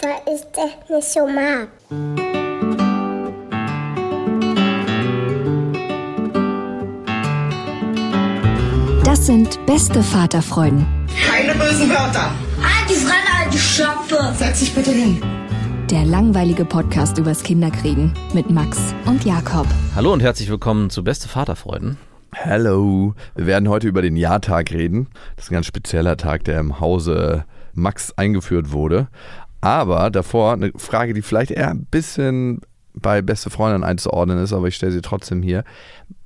Weil ich das nicht so mag. Das sind beste Vaterfreuden. Keine bösen Wörter. Die Fremde, die Schöpfe. Setz dich bitte hin. Der langweilige Podcast übers Kinderkriegen mit Max und Jakob. Hallo und herzlich willkommen zu Beste Vaterfreuden. Hallo. Wir werden heute über den Jahrtag reden. Das ist ein ganz spezieller Tag, der im Hause Max eingeführt wurde. Aber davor eine Frage, die vielleicht eher ein bisschen bei Beste Freundin einzuordnen ist, aber ich stelle sie trotzdem hier.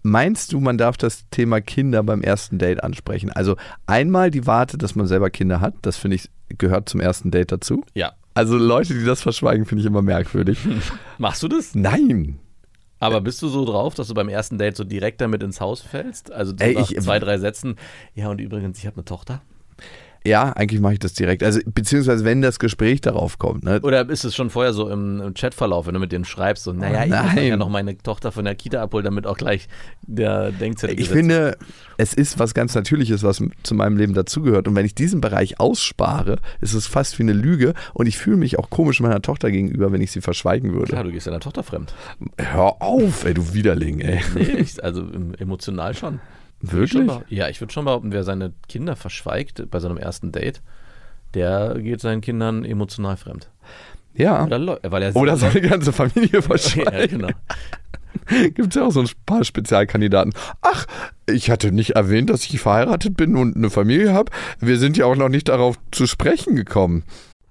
Meinst du, man darf das Thema Kinder beim ersten Date ansprechen? Also einmal die Warte, dass man selber Kinder hat, das finde ich gehört zum ersten Date dazu. Ja. Also Leute, die das verschweigen, finde ich immer merkwürdig. Machst du das? Nein. Aber bist du so drauf, dass du beim ersten Date so direkt damit ins Haus fällst? Also Ey, nach ich, zwei, drei Sätzen. Ja, und übrigens, ich habe eine Tochter. Ja, eigentlich mache ich das direkt. Also, beziehungsweise, wenn das Gespräch darauf kommt. Ne? Oder ist es schon vorher so im, im Chatverlauf, wenn du mit denen schreibst, so, naja, ich Nein. muss ja noch meine Tochter von der Kita abholen, damit auch gleich der Denkzettel Ich finde, es ist was ganz Natürliches, was zu meinem Leben dazugehört. Und wenn ich diesen Bereich ausspare, ist es fast wie eine Lüge. Und ich fühle mich auch komisch meiner Tochter gegenüber, wenn ich sie verschweigen würde. Klar, du gehst deiner Tochter fremd. Hör auf, ey, du Widerling, ey. Nee, ich, also emotional schon. Wirklich? Ich ja, ich würde schon behaupten, wer seine Kinder verschweigt bei seinem ersten Date, der geht seinen Kindern emotional fremd. Ja. Oder, weil er Oder seine ganze Familie verschweigt. ja, genau. Gibt es ja auch so ein paar Spezialkandidaten. Ach, ich hatte nicht erwähnt, dass ich verheiratet bin und eine Familie habe. Wir sind ja auch noch nicht darauf zu sprechen gekommen.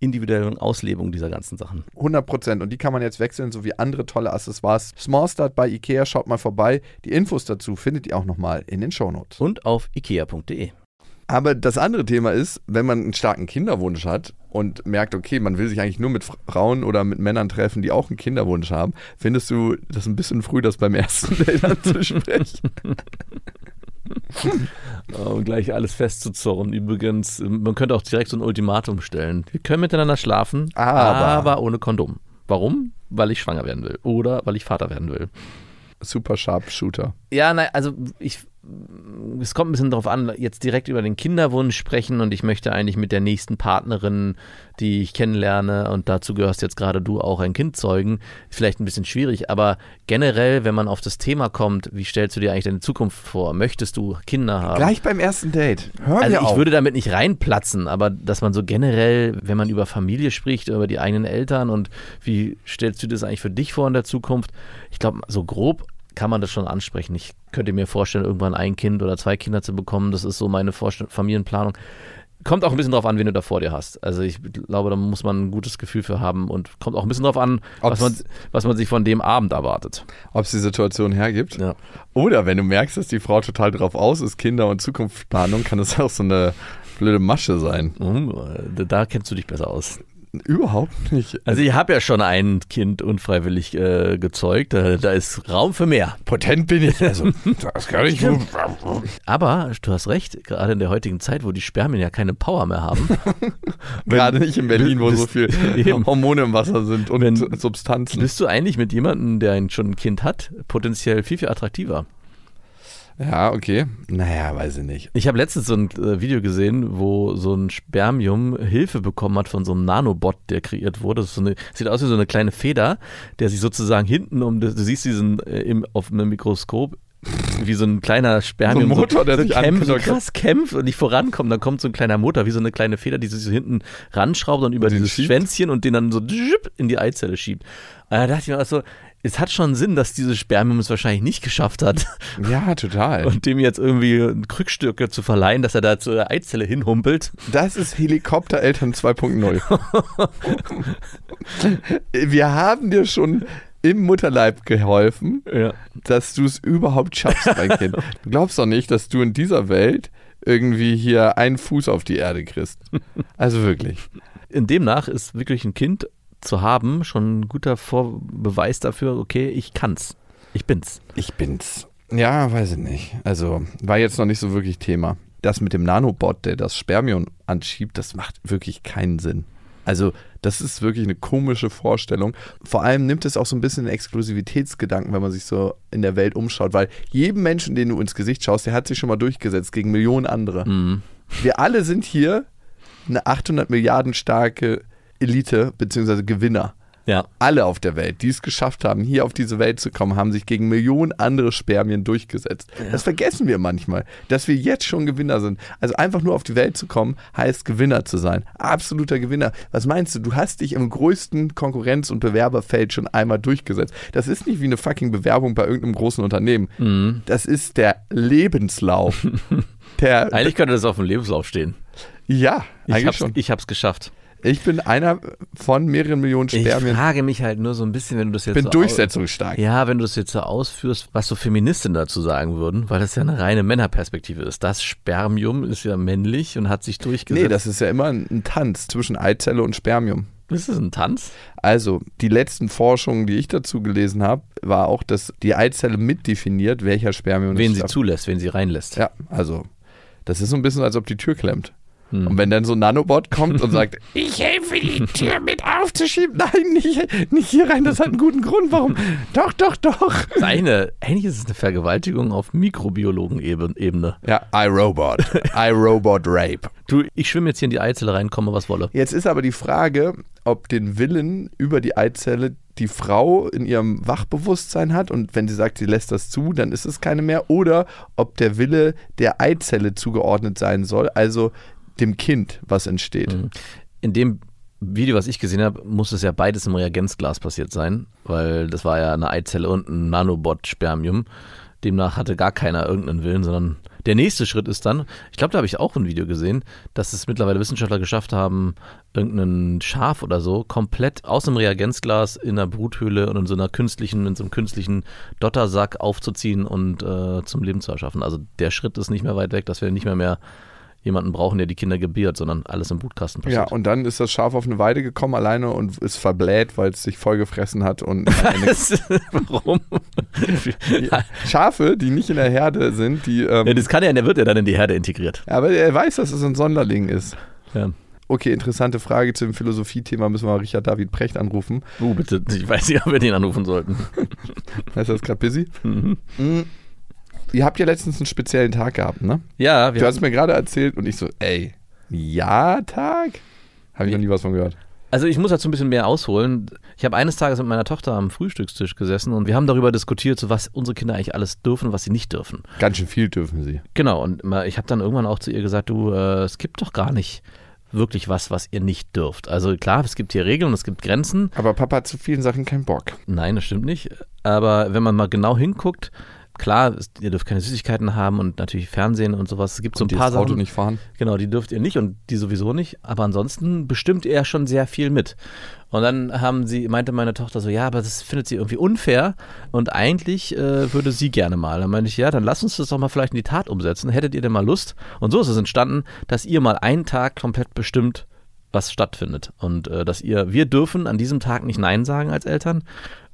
individuellen Auslebung dieser ganzen Sachen. 100 Prozent. Und die kann man jetzt wechseln, sowie andere tolle Accessoires. Small Start bei Ikea, schaut mal vorbei. Die Infos dazu findet ihr auch nochmal in den Shownotes. Und auf ikea.de. Aber das andere Thema ist, wenn man einen starken Kinderwunsch hat und merkt, okay, man will sich eigentlich nur mit Frauen oder mit Männern treffen, die auch einen Kinderwunsch haben, findest du das ein bisschen früh, das beim ersten Date anzusprechen? um gleich alles festzuzorren. Übrigens, man könnte auch direkt so ein Ultimatum stellen. Wir können miteinander schlafen, aber, aber ohne Kondom. Warum? Weil ich schwanger werden will oder weil ich Vater werden will. Super Sharpshooter. Ja, nein, also ich es kommt ein bisschen darauf an, jetzt direkt über den Kinderwunsch sprechen und ich möchte eigentlich mit der nächsten Partnerin, die ich kennenlerne und dazu gehörst jetzt gerade du auch ein Kind zeugen, vielleicht ein bisschen schwierig, aber generell, wenn man auf das Thema kommt, wie stellst du dir eigentlich deine Zukunft vor? Möchtest du Kinder haben? Gleich beim ersten Date. Hör also ich auf. würde damit nicht reinplatzen, aber dass man so generell, wenn man über Familie spricht, über die eigenen Eltern und wie stellst du das eigentlich für dich vor in der Zukunft? Ich glaube, so grob kann man das schon ansprechen. Ich könnte mir vorstellen, irgendwann ein Kind oder zwei Kinder zu bekommen. Das ist so meine Vorstell Familienplanung. Kommt auch ein bisschen drauf an, wen du da vor dir hast. Also ich glaube, da muss man ein gutes Gefühl für haben und kommt auch ein bisschen drauf an, was man, was man sich von dem Abend erwartet. Ob es die Situation hergibt. Ja. Oder wenn du merkst, dass die Frau total drauf aus ist, Kinder- und Zukunftsplanung, kann das auch so eine blöde Masche sein. Da- Da kennst du dich besser aus. Überhaupt nicht. Also ich habe ja schon ein Kind unfreiwillig äh, gezeugt. Da, da ist Raum für mehr. Potent bin ich. Also, das kann ich gut. Aber du hast recht, gerade in der heutigen Zeit, wo die Spermien ja keine Power mehr haben. Gerade nicht in Berlin, wo so viel Eben. Hormone im Wasser sind und Wenn- Substanzen. bist du eigentlich mit jemandem, der ein- schon ein Kind hat, potenziell viel, viel attraktiver? Ja, okay. Naja, weiß ich nicht. Ich habe letztens so ein äh, Video gesehen, wo so ein Spermium Hilfe bekommen hat von so einem Nanobot, der kreiert wurde. Das so eine, sieht aus wie so eine kleine Feder, der sich sozusagen hinten um, das- du siehst diesen äh, im, auf einem Mikroskop, wie so ein kleiner Spermium. So ein Motor, der so sich kämpft, so krass kämpft und nicht vorankommt. Dann kommt so ein kleiner Motor, wie so eine kleine Feder, die sich so hinten ranschraubt und über Und den dieses schiebt? Schwänzchen und den dann so in die Eizelle schiebt. Und da dachte ich mir also, es hat schon Sinn, dass dieses Spermium es wahrscheinlich nicht geschafft hat. Ja, total. Und dem jetzt irgendwie Krückstücke zu verleihen, dass er da zur Eizelle hinhumpelt. Das ist Helikoptereltern 2.0. Wir haben dir schon im Mutterleib geholfen, Ja. dass du es überhaupt schaffst, mein Kind. Du glaubst doch nicht, dass du in dieser Welt irgendwie hier einen Fuß auf die Erde kriegst. Also wirklich. In demnach ist wirklich ein Kind zu haben schon ein guter Vorbeweis dafür, okay, ich kann's. Ich bin's. Ich bin's. Ja, weiß ich nicht. Also war jetzt noch nicht so wirklich Thema. Das mit dem Nanobot, der das Spermium anschiebt, das macht wirklich keinen Sinn. Also das ist wirklich eine komische Vorstellung. Vor allem nimmt es auch so ein bisschen den Exklusivitätsgedanken, wenn man sich so in der Welt umschaut, weil jedem Menschen, den du ins Gesicht schaust, der hat sich schon mal durchgesetzt gegen Millionen andere. Mhm. Wir alle sind hier eine 800 Milliarden starke Elite beziehungsweise Gewinner Ja. alle auf der Welt, die es geschafft haben, hier auf diese Welt zu kommen, haben sich gegen Millionen andere Spermien durchgesetzt. Das vergessen wir manchmal, dass wir jetzt schon Gewinner sind. Also einfach nur auf die Welt zu kommen, heißt Gewinner zu sein. Absoluter Gewinner. Was meinst du? Du hast dich im größten Konkurrenz- und Bewerberfeld schon einmal durchgesetzt. Das ist nicht wie eine fucking Bewerbung bei irgendeinem großen Unternehmen. Mhm. Das ist der Lebenslauf. Der, Eigentlich könnte das auf dem Lebenslauf stehen. ja, Ich eigentlich hab's, schon. ich hab's geschafft. Ich bin einer von mehreren Millionen Ich Spermien. frage mich halt nur so ein bisschen, wenn du das jetzt Ich bin so durchsetzungsstark. Ja, wenn du das jetzt so ausführst, was so Feministinnen dazu sagen würden, weil das ja eine reine Männerperspektive ist. Das Spermium ist ja männlich und hat sich durchgesetzt. Nee, das ist ja immer ein, ein Tanz zwischen Eizelle und Spermium. ist das ein Tanz? Also, die letzten Forschungen, die ich dazu gelesen habe, war auch, dass die Eizelle mitdefiniert, welcher Spermium Wen sie zulässt, wen sie reinlässt. Ja, also, das ist so ein bisschen, als ob die Tür klemmt. Hm. Und wenn dann so ein Nanobot kommt und sagt, ich helfe, die Tür mit aufzuschieben. Nein, nicht, nicht hier rein, das hat einen guten Grund. Warum? Doch, doch, doch. Eine, eigentlich ist es eine Vergewaltigung auf Mikrobiologen-Ebene. Ja, iRobot. iRobot Rape. Du, ich schwimme jetzt hier in die Eizelle rein, komme was wolle. Jetzt ist aber die Frage, ob den Willen über die Eizelle die Frau in ihrem Wachbewusstsein hat und wenn sie sagt, sie lässt das zu, dann ist es keine mehr. Oder ob der Wille der Eizelle zugeordnet sein soll, also dem Kind, was entsteht. In dem Video, was ich gesehen habe, muss es ja beides im Reagenzglas passiert sein, weil das war ja eine Eizelle und ein Nanobot-Spermium. Demnach hatte gar keiner irgendeinen Willen, sondern der nächste Schritt ist dann, ich glaube, da habe ich auch ein Video gesehen, dass es mittlerweile Wissenschaftler geschafft haben, irgendeinen Schaf oder so komplett aus dem Reagenzglas in einer Bruthöhle und in so einer künstlichen, in so einem künstlichen Dottersack aufzuziehen und äh, zum Leben zu erschaffen. Also der Schritt ist nicht mehr weit weg, dass wir nicht mehr mehr jemanden brauchen, der die Kinder gebiert, sondern alles im Brutkasten Ja, passiert. und dann ist das Schaf auf eine Weide gekommen alleine und ist verbläht, weil es sich vollgefressen hat. Und Warum? Schafe, die nicht in der Herde sind, die. Ähm, ja, das kann ja, der wird ja dann in die Herde integriert. aber er weiß, dass es ein Sonderling ist. Ja. Okay, interessante Frage zum Philosophie-Thema. Müssen wir mal Richard David Precht anrufen. Uh, bitte, ich weiß nicht, ob wir den anrufen sollten. Ist das gerade busy? Mhm. Mm. Ihr habt ja letztens einen speziellen Tag gehabt, ne? Ja, wir Du hast mir gerade erzählt und ich so, ey, Ja-Tag? Habe ich noch nie was von gehört. Also ich muss dazu ein bisschen mehr ausholen. Ich habe eines Tages mit meiner Tochter am Frühstückstisch gesessen und wir haben darüber diskutiert, so was unsere Kinder eigentlich alles dürfen, was sie nicht dürfen. Ganz schön viel dürfen sie. Genau, und ich habe dann irgendwann auch zu ihr gesagt, du, äh, es gibt doch gar nicht wirklich was, was ihr nicht dürft. Also klar, es gibt hier Regeln, es gibt Grenzen. Aber Papa hat zu vielen Sachen keinen Bock. Nein, das stimmt nicht. aber wenn man mal genau hinguckt, klar, es- ihr dürft keine Süßigkeiten haben und natürlich Fernsehen und sowas. Es gibt so ein die paar das Auto Sachen. nicht fahren. Genau, die dürft ihr nicht und die sowieso nicht. Aber ansonsten bestimmt er schon sehr viel mit. Und dann haben sie, meinte meine Tochter so, ja, aber das findet sie irgendwie unfair und eigentlich äh, würde sie gerne mal. Dann meinte ich, ja, dann lass uns das doch mal vielleicht in die Tat umsetzen. Hättet ihr denn mal Lust? Und so ist es entstanden, dass ihr mal einen Tag komplett bestimmt, was stattfindet. Und äh, dass ihr, wir dürfen an diesem Tag nicht Nein sagen als Eltern.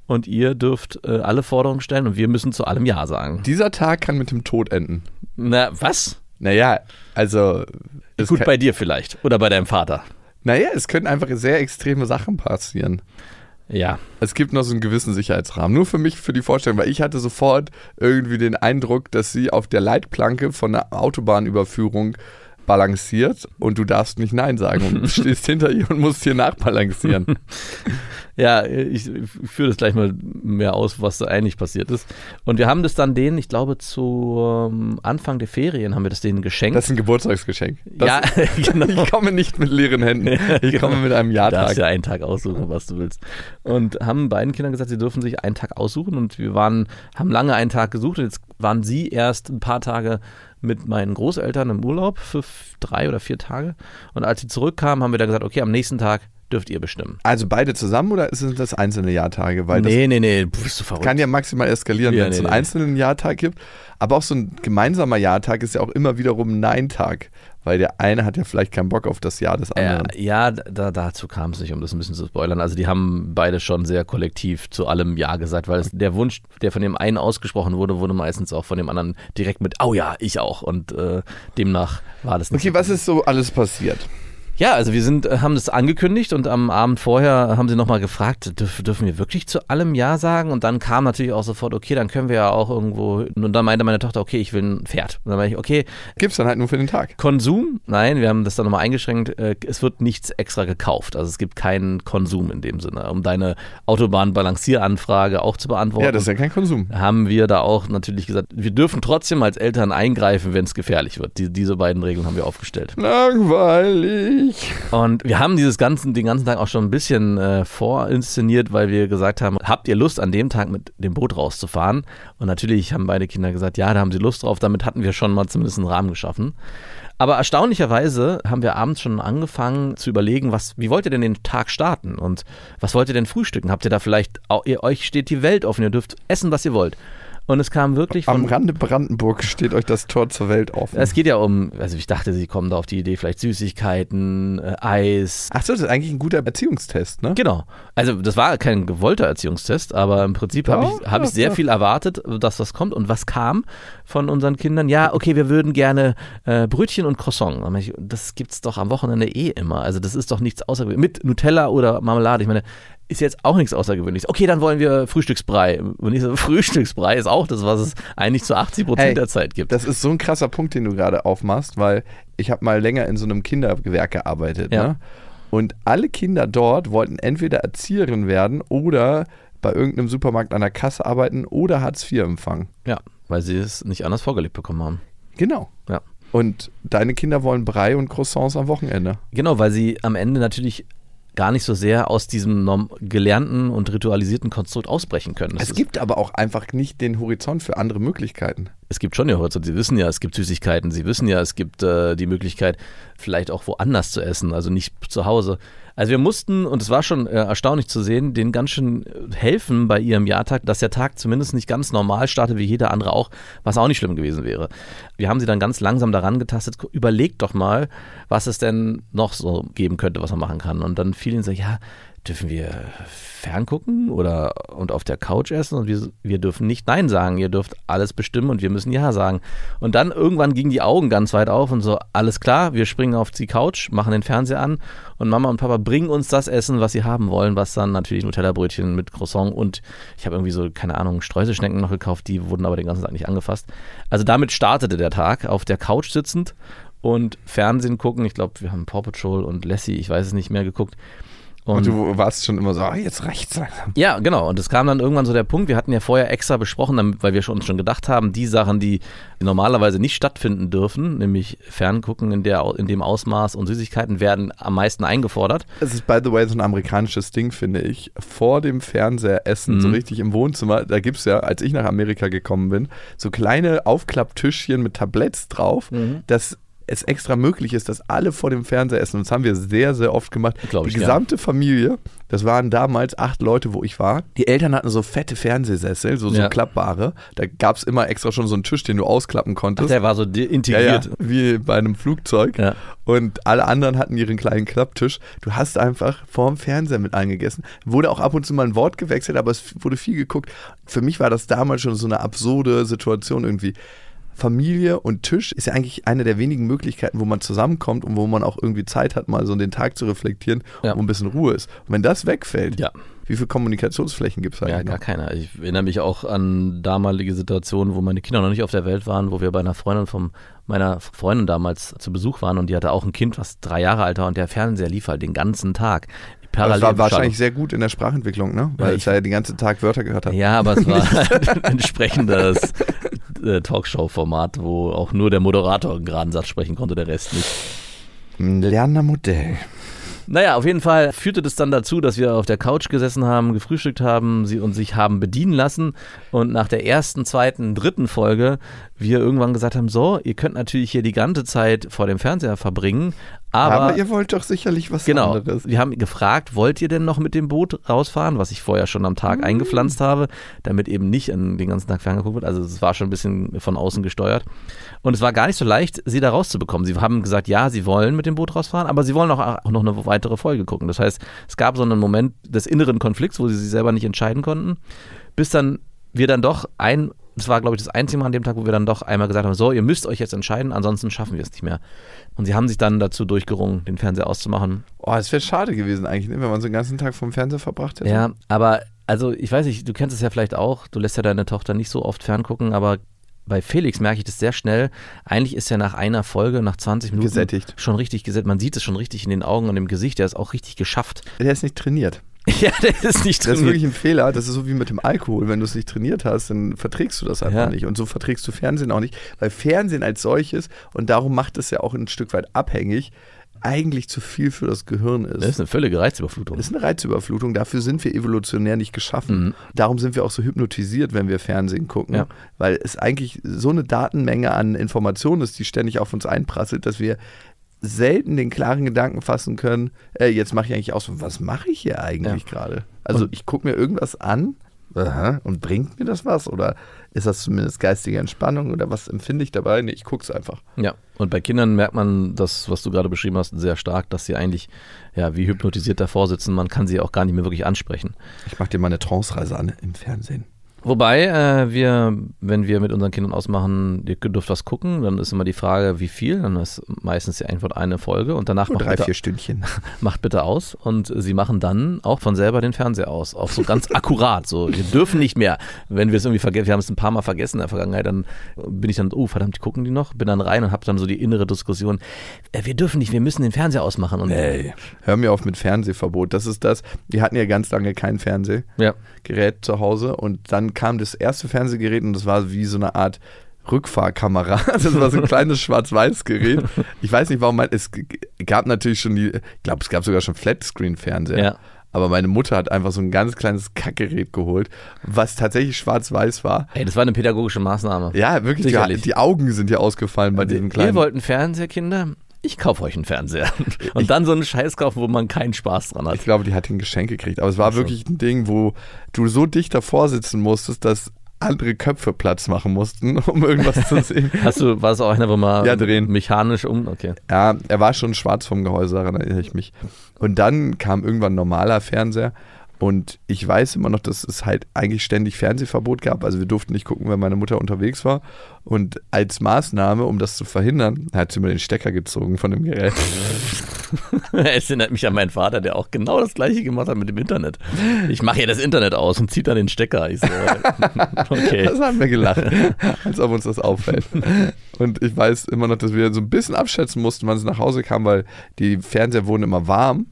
Und ihr dürft äh, alle Forderungen stellen und wir müssen zu allem Ja sagen. Dieser Tag kann mit dem Tod enden. Na, was? Naja, also. Gut bei dir vielleicht. Oder bei deinem Vater. naja, es können einfach sehr extreme Sachen passieren. Ja. Es gibt noch so einen gewissen Sicherheitsrahmen. Nur für mich, für die Vorstellung, weil ich hatte sofort irgendwie den Eindruck, dass sie auf der Leitplanke von einer Autobahnüberführung balanciert und du darfst nicht Nein sagen und stehst hinter ihr und musst hier nachbalancieren. Ja, ich führe das gleich mal mehr aus, was da eigentlich passiert ist. Und wir haben das dann denen, ich glaube, zu Anfang der Ferien haben wir das denen geschenkt. Das ist ein Geburtstagsgeschenk. Das, ja, genau. Ich komme nicht mit leeren Händen. Ich komme mit einem Du Ja-Tag. darfst ja einen Tag aussuchen, was du willst. Und haben beiden Kindern gesagt, sie dürfen sich einen Tag aussuchen. Und wir waren, haben lange einen Tag gesucht. Und jetzt waren sie erst ein paar Tage mit meinen Großeltern im Urlaub für drei oder vier Tage. Und als sie zurückkamen, haben wir dann gesagt, okay, am nächsten Tag dürft ihr bestimmen. Also beide zusammen oder sind das einzelne Jahrtage? Weil nee, nee, nee, bist du verrückt. kann ja maximal eskalieren, Ja, wenn es nee, einen nee. einzelnen Jahrtag gibt. Aber auch so ein gemeinsamer Jahrtag ist ja auch immer wiederum ein Nein-Tag. Weil der eine hat ja vielleicht keinen Bock auf das Jahr des anderen. ja da, dazu kam es nicht, um das ein bisschen zu spoilern. Also die haben beide schon sehr kollektiv zu allem Ja gesagt, weil es, der Wunsch, der von dem einen ausgesprochen wurde, wurde meistens auch von dem anderen direkt mit, oh ja, ich auch. Und äh, demnach war das nicht. Okay, was ist so alles passiert? Ja, also wir sind, äh, haben das angekündigt und am Abend vorher haben sie nochmal gefragt, dürf, dürfen wir wirklich zu allem Ja sagen? Und dann kam natürlich auch sofort, okay, dann können wir ja auch irgendwo, und dann meinte meine Tochter, okay, ich will ein Pferd. Und dann meinte ich, okay, Gibt's dann halt nur für den Tag. Konsum? Nein, wir haben das dann nochmal eingeschränkt. äh, Es wird nichts extra gekauft. Also es gibt keinen Konsum in dem Sinne. Um deine Autobahnbalancieranfrage auch zu beantworten, Ja, das ist ja kein Konsum. haben wir da auch natürlich gesagt, wir dürfen trotzdem als Eltern eingreifen, wenn es gefährlich wird. Die, diese beiden Regeln haben wir aufgestellt. Langweilig. Und wir haben dieses ganzen, den ganzen Tag auch schon ein bisschen äh, vorinszeniert, weil wir gesagt haben, habt ihr Lust an dem Tag mit dem Boot rauszufahren? Und natürlich haben beide Kinder gesagt, ja, da haben sie Lust drauf. Damit hatten wir schon mal zumindest einen Rahmen geschaffen. Aber erstaunlicherweise haben wir abends schon angefangen zu überlegen, was, wie wollt ihr denn den Tag starten und was wollt ihr denn frühstücken? Habt ihr da vielleicht, ihr, euch steht die Welt offen, ihr dürft essen, was ihr wollt. Und es kam wirklich Am von, Rande Brandenburg steht euch das Tor zur Welt offen. es geht ja um, also ich dachte, sie kommen da auf die Idee, vielleicht Süßigkeiten, äh, Eis, Ach so, das ist eigentlich ein guter Erziehungstest, ne? Genau. Also das war kein gewollter Erziehungstest, aber im Prinzip habe ich, hab ich sehr viel erwartet, dass was kommt. Und was kam von unseren Kindern? Ja, okay, wir würden gerne äh, Brötchen und Croissant. Das gibt's doch am Wochenende eh immer. Also das ist doch nichts Außergewöhnliches. Mit Nutella oder Marmelade. Ich meine, ist jetzt auch nichts Außergewöhnliches. Okay, dann wollen wir Frühstücksbrei. Und ich so, Frühstücksbrei ist auch das, was es eigentlich zu 80 Prozent Hey, der Zeit gibt. Das ist so ein krasser Punkt, den du gerade aufmachst, weil ich habe mal länger in so einem Kindergewerk gearbeitet. Ja. Ne? Und alle Kinder dort wollten entweder Erzieherin werden oder bei irgendeinem Supermarkt an der Kasse arbeiten oder Hartz IV empfangen. ja, weil sie es nicht anders vorgelegt bekommen haben. Genau. Ja. Und deine Kinder wollen Brei und Croissants am Wochenende. Genau, weil sie am Ende natürlich gar nicht so sehr aus diesem gelernten und ritualisierten Konstrukt ausbrechen können. Das Es gibt aber auch einfach nicht den Horizont für andere Möglichkeiten. es gibt schon den Horizont. Sie wissen ja, es gibt Süßigkeiten. Sie wissen ja, es gibt äh, die Möglichkeit, vielleicht auch woanders zu essen, also nicht zu Hause. Also wir mussten, und es war schon äh, erstaunlich zu sehen, denen ganz schön helfen bei ihrem Jahrtag, dass der Tag zumindest nicht ganz normal startet wie jeder andere auch, was auch nicht schlimm gewesen wäre. Wir haben sie dann ganz langsam daran getastet, überlegt doch mal, was es denn noch so geben könnte, was man machen kann. Und dann fiel ihnen so, ja, dürfen wir ferngucken oder und auf der Couch essen und wir, wir dürfen nicht Nein sagen, ihr dürft alles bestimmen und wir müssen Ja sagen. Und dann irgendwann gingen die Augen ganz weit auf und so, alles klar, wir springen auf die Couch, machen den Fernseher an und Mama und Papa bringen uns das Essen, was sie haben wollen, was dann natürlich Nutella-Brötchen mit Croissant und ich habe irgendwie so, keine Ahnung, Streuselschnecken noch gekauft, die wurden aber den ganzen Tag nicht angefasst. Also damit startete der Tag, auf der Couch sitzend und Fernsehen gucken. Ich glaube, wir haben Paw Patrol und Lassie, ich weiß es nicht mehr, geguckt. Und, du warst schon immer so, ah, jetzt rechts langsam. Ja, genau. Und es kam dann irgendwann so der Punkt, wir hatten ja vorher extra besprochen, weil wir schon, uns schon gedacht haben, die Sachen, die normalerweise nicht stattfinden dürfen, nämlich Ferngucken in, der, in dem Ausmaß und Süßigkeiten, werden am meisten eingefordert. Es ist, by the way, so ein amerikanisches Ding, finde ich. Vor dem Fernseher essen, Mhm. so richtig im Wohnzimmer, da gibt es ja, als ich nach Amerika gekommen bin, so kleine Aufklapptischchen mit Tabletts drauf, Mhm. dass es extra möglich ist, dass alle vor dem Fernseher essen. Und das haben wir sehr, sehr oft gemacht. Glaub ich, Die gesamte Familie, das waren damals acht Leute, wo ich war. Die Eltern hatten so fette Fernsehsessel, so, so Ja. klappbare. Da gab es immer extra schon so einen Tisch, den du ausklappen konntest. Der war so di- Ja, ja, integriert. wie bei einem Flugzeug. Ja. Und alle anderen hatten ihren kleinen Klapptisch. Du hast einfach vorm Fernseher mit eingegessen. Wurde auch ab und zu mal ein Wort gewechselt, aber es wurde viel geguckt. Für mich war das damals schon so eine absurde Situation irgendwie. Familie und Tisch ist ja eigentlich eine der wenigen Möglichkeiten, wo man zusammenkommt und wo man auch irgendwie Zeit hat, mal so den Tag zu reflektieren, Ja. wo ein bisschen Ruhe ist. Und wenn das wegfällt, Ja. wie viele Kommunikationsflächen gibt es Ja, eigentlich gar noch? keiner. Ich erinnere mich auch an damalige Situationen, wo meine Kinder noch nicht auf der Welt waren, wo wir bei einer Freundin von meiner Freundin damals zu Besuch waren und die hatte auch ein Kind, was drei Jahre alt war und der Fernseher lief halt den ganzen Tag. Das war Parallel wahrscheinlich sehr gut in der Sprachentwicklung, ne? Weil Ja, es ich- ja den ganzen Tag Wörter gehört hat. Ja, aber es war ein entsprechendes äh, Talkshow-Format, wo auch nur der Moderator einen geraden Satz sprechen konnte, der Rest nicht. Ein lernender Modell. Naja, auf jeden Fall führte das dann dazu, dass wir auf der Couch gesessen haben, gefrühstückt haben, sie und sich haben bedienen lassen und nach der ersten, zweiten, dritten Folge wir irgendwann gesagt haben, so, ihr könnt natürlich hier die ganze Zeit vor dem Fernseher verbringen, aber, Aber, ihr wollt doch sicherlich was Genau. anderes. Wir haben gefragt, wollt ihr denn noch mit dem Boot rausfahren, was ich vorher schon am Tag Mhm. eingepflanzt habe, damit eben nicht an den ganzen Tag ferngeguckt wird. Also es war schon ein bisschen von außen gesteuert. Und es war gar nicht so leicht, sie da rauszubekommen. Sie haben gesagt, ja, sie wollen mit dem Boot rausfahren, aber sie wollen auch, auch noch eine weitere Folge gucken. Das heißt, es gab so einen Moment des inneren Konflikts, wo sie sich selber nicht entscheiden konnten, bis dann wir dann doch ein das war, glaube ich, das einzige Mal an dem Tag, wo wir dann doch einmal gesagt haben, so, ihr müsst euch jetzt entscheiden, ansonsten schaffen wir es nicht mehr. Und sie haben sich dann dazu durchgerungen, den Fernseher auszumachen. Oh, es wäre schade gewesen eigentlich, ne, wenn man so den ganzen Tag vom Fernseher verbracht hätte. Ja, aber also ich weiß nicht, du kennst es ja vielleicht auch, du lässt ja deine Tochter nicht so oft ferngucken, aber bei Felix merke ich das sehr schnell. Eigentlich ist er nach einer Folge, nach 20 Minuten Gesättigt. schon richtig gesättigt. Man sieht es schon richtig in den Augen und im Gesicht. Der ist auch richtig geschafft. Der ist nicht trainiert. ja, der ist nicht Das ist wirklich ein Fehler. Das ist so wie mit dem Alkohol. Wenn du es nicht trainiert hast, dann verträgst du das einfach Ja. nicht. Und so verträgst du Fernsehen auch nicht. Weil Fernsehen als solches, und darum macht es ja auch ein Stück weit abhängig, eigentlich zu viel für das Gehirn ist. Das ist eine völlige Reizüberflutung. Das ist eine Reizüberflutung. Dafür sind wir evolutionär nicht geschaffen. Darum sind wir auch so hypnotisiert, wenn wir Fernsehen gucken. Ja. Weil es eigentlich so eine Datenmenge an Informationen ist, die ständig auf uns einprasselt, dass wir selten den klaren Gedanken fassen können, äh, jetzt mache ich eigentlich aus, was mache ich hier eigentlich gerade? Also ich gucke mir irgendwas an aha, und bringt mir das was? Oder ist das zumindest geistige Entspannung oder was empfinde ich dabei? Nee, ich gucke es einfach. Ja, und bei Kindern merkt man das, was du gerade beschrieben hast, sehr stark, dass sie eigentlich ja wie hypnotisiert davor sitzen. Man kann sie auch gar nicht mehr wirklich ansprechen. Ich mache dir mal eine Trance-Reise an im Fernsehen. Wobei äh, wir, wenn wir mit unseren Kindern ausmachen, ihr dürft was gucken, dann ist immer die Frage, wie viel. Dann ist meistens die Antwort eine Folge und danach Nur macht drei, bitte, vier Stündchen. macht bitte aus. Und sie machen dann auch von selber den Fernseher aus. Auch so ganz akkurat. So, wir dürfen nicht mehr. Wenn wir es irgendwie vergessen, wir haben es ein paar Mal vergessen in der Vergangenheit, dann bin ich dann, oh verdammt, gucken die noch? Bin dann rein und habe dann so die innere Diskussion, äh, wir dürfen nicht, wir müssen den Fernseher ausmachen. Und Ey, hör mir auf mit Fernsehverbot. Das ist das. Wir hatten ja ganz lange kein Fernsehgerät ja, zu Hause und dann kam das erste Fernsehgerät und das war wie so eine Art Rückfahrkamera. Das war so ein kleines Schwarz-Weiß-Gerät. Ich weiß nicht, warum man, es gab natürlich schon die, ich glaube, es gab sogar schon Flatscreen-Fernseher. Ja. Aber meine Mutter hat einfach so ein ganz kleines Kackgerät geholt, was tatsächlich schwarz-weiß war. Ey, das war eine pädagogische Maßnahme. Ja, wirklich, die, die Augen sind ja ausgefallen bei diesem kleinen. Ihr wollt einen Fernseher, Kinder? Ich kaufe euch einen Fernseher. Und dann so einen Scheiß kaufen, wo man keinen Spaß dran hat. Ich glaube, die hat ein Geschenk gekriegt. Aber es war wirklich ein Ding, wo du so dicht davor sitzen musstest, dass andere Köpfe Platz machen mussten, um irgendwas zu sehen. Hast du, war es auch einer, wo man Ja, drehen. mechanisch um? Okay. Ja, er war schon schwarz vom Gehäuse, daran erinnere ich mich. Und dann kam irgendwann ein normaler Fernseher. Und ich weiß immer noch, dass es halt eigentlich ständig Fernsehverbot gab. Also wir durften nicht gucken, wenn meine Mutter unterwegs war. Und als Maßnahme, um das zu verhindern, hat sie mir den Stecker gezogen von dem Gerät. Es erinnert mich an meinen Vater, der auch genau das gleiche gemacht hat mit dem Internet. Ich mache hier das Internet aus und ziehe dann den Stecker. Ich so, okay. Das haben wir gelacht, als ob uns das auffällt. Und ich weiß immer noch, dass wir so ein bisschen abschätzen mussten, wann es nach Hause kam, weil die Fernseher wurden immer warm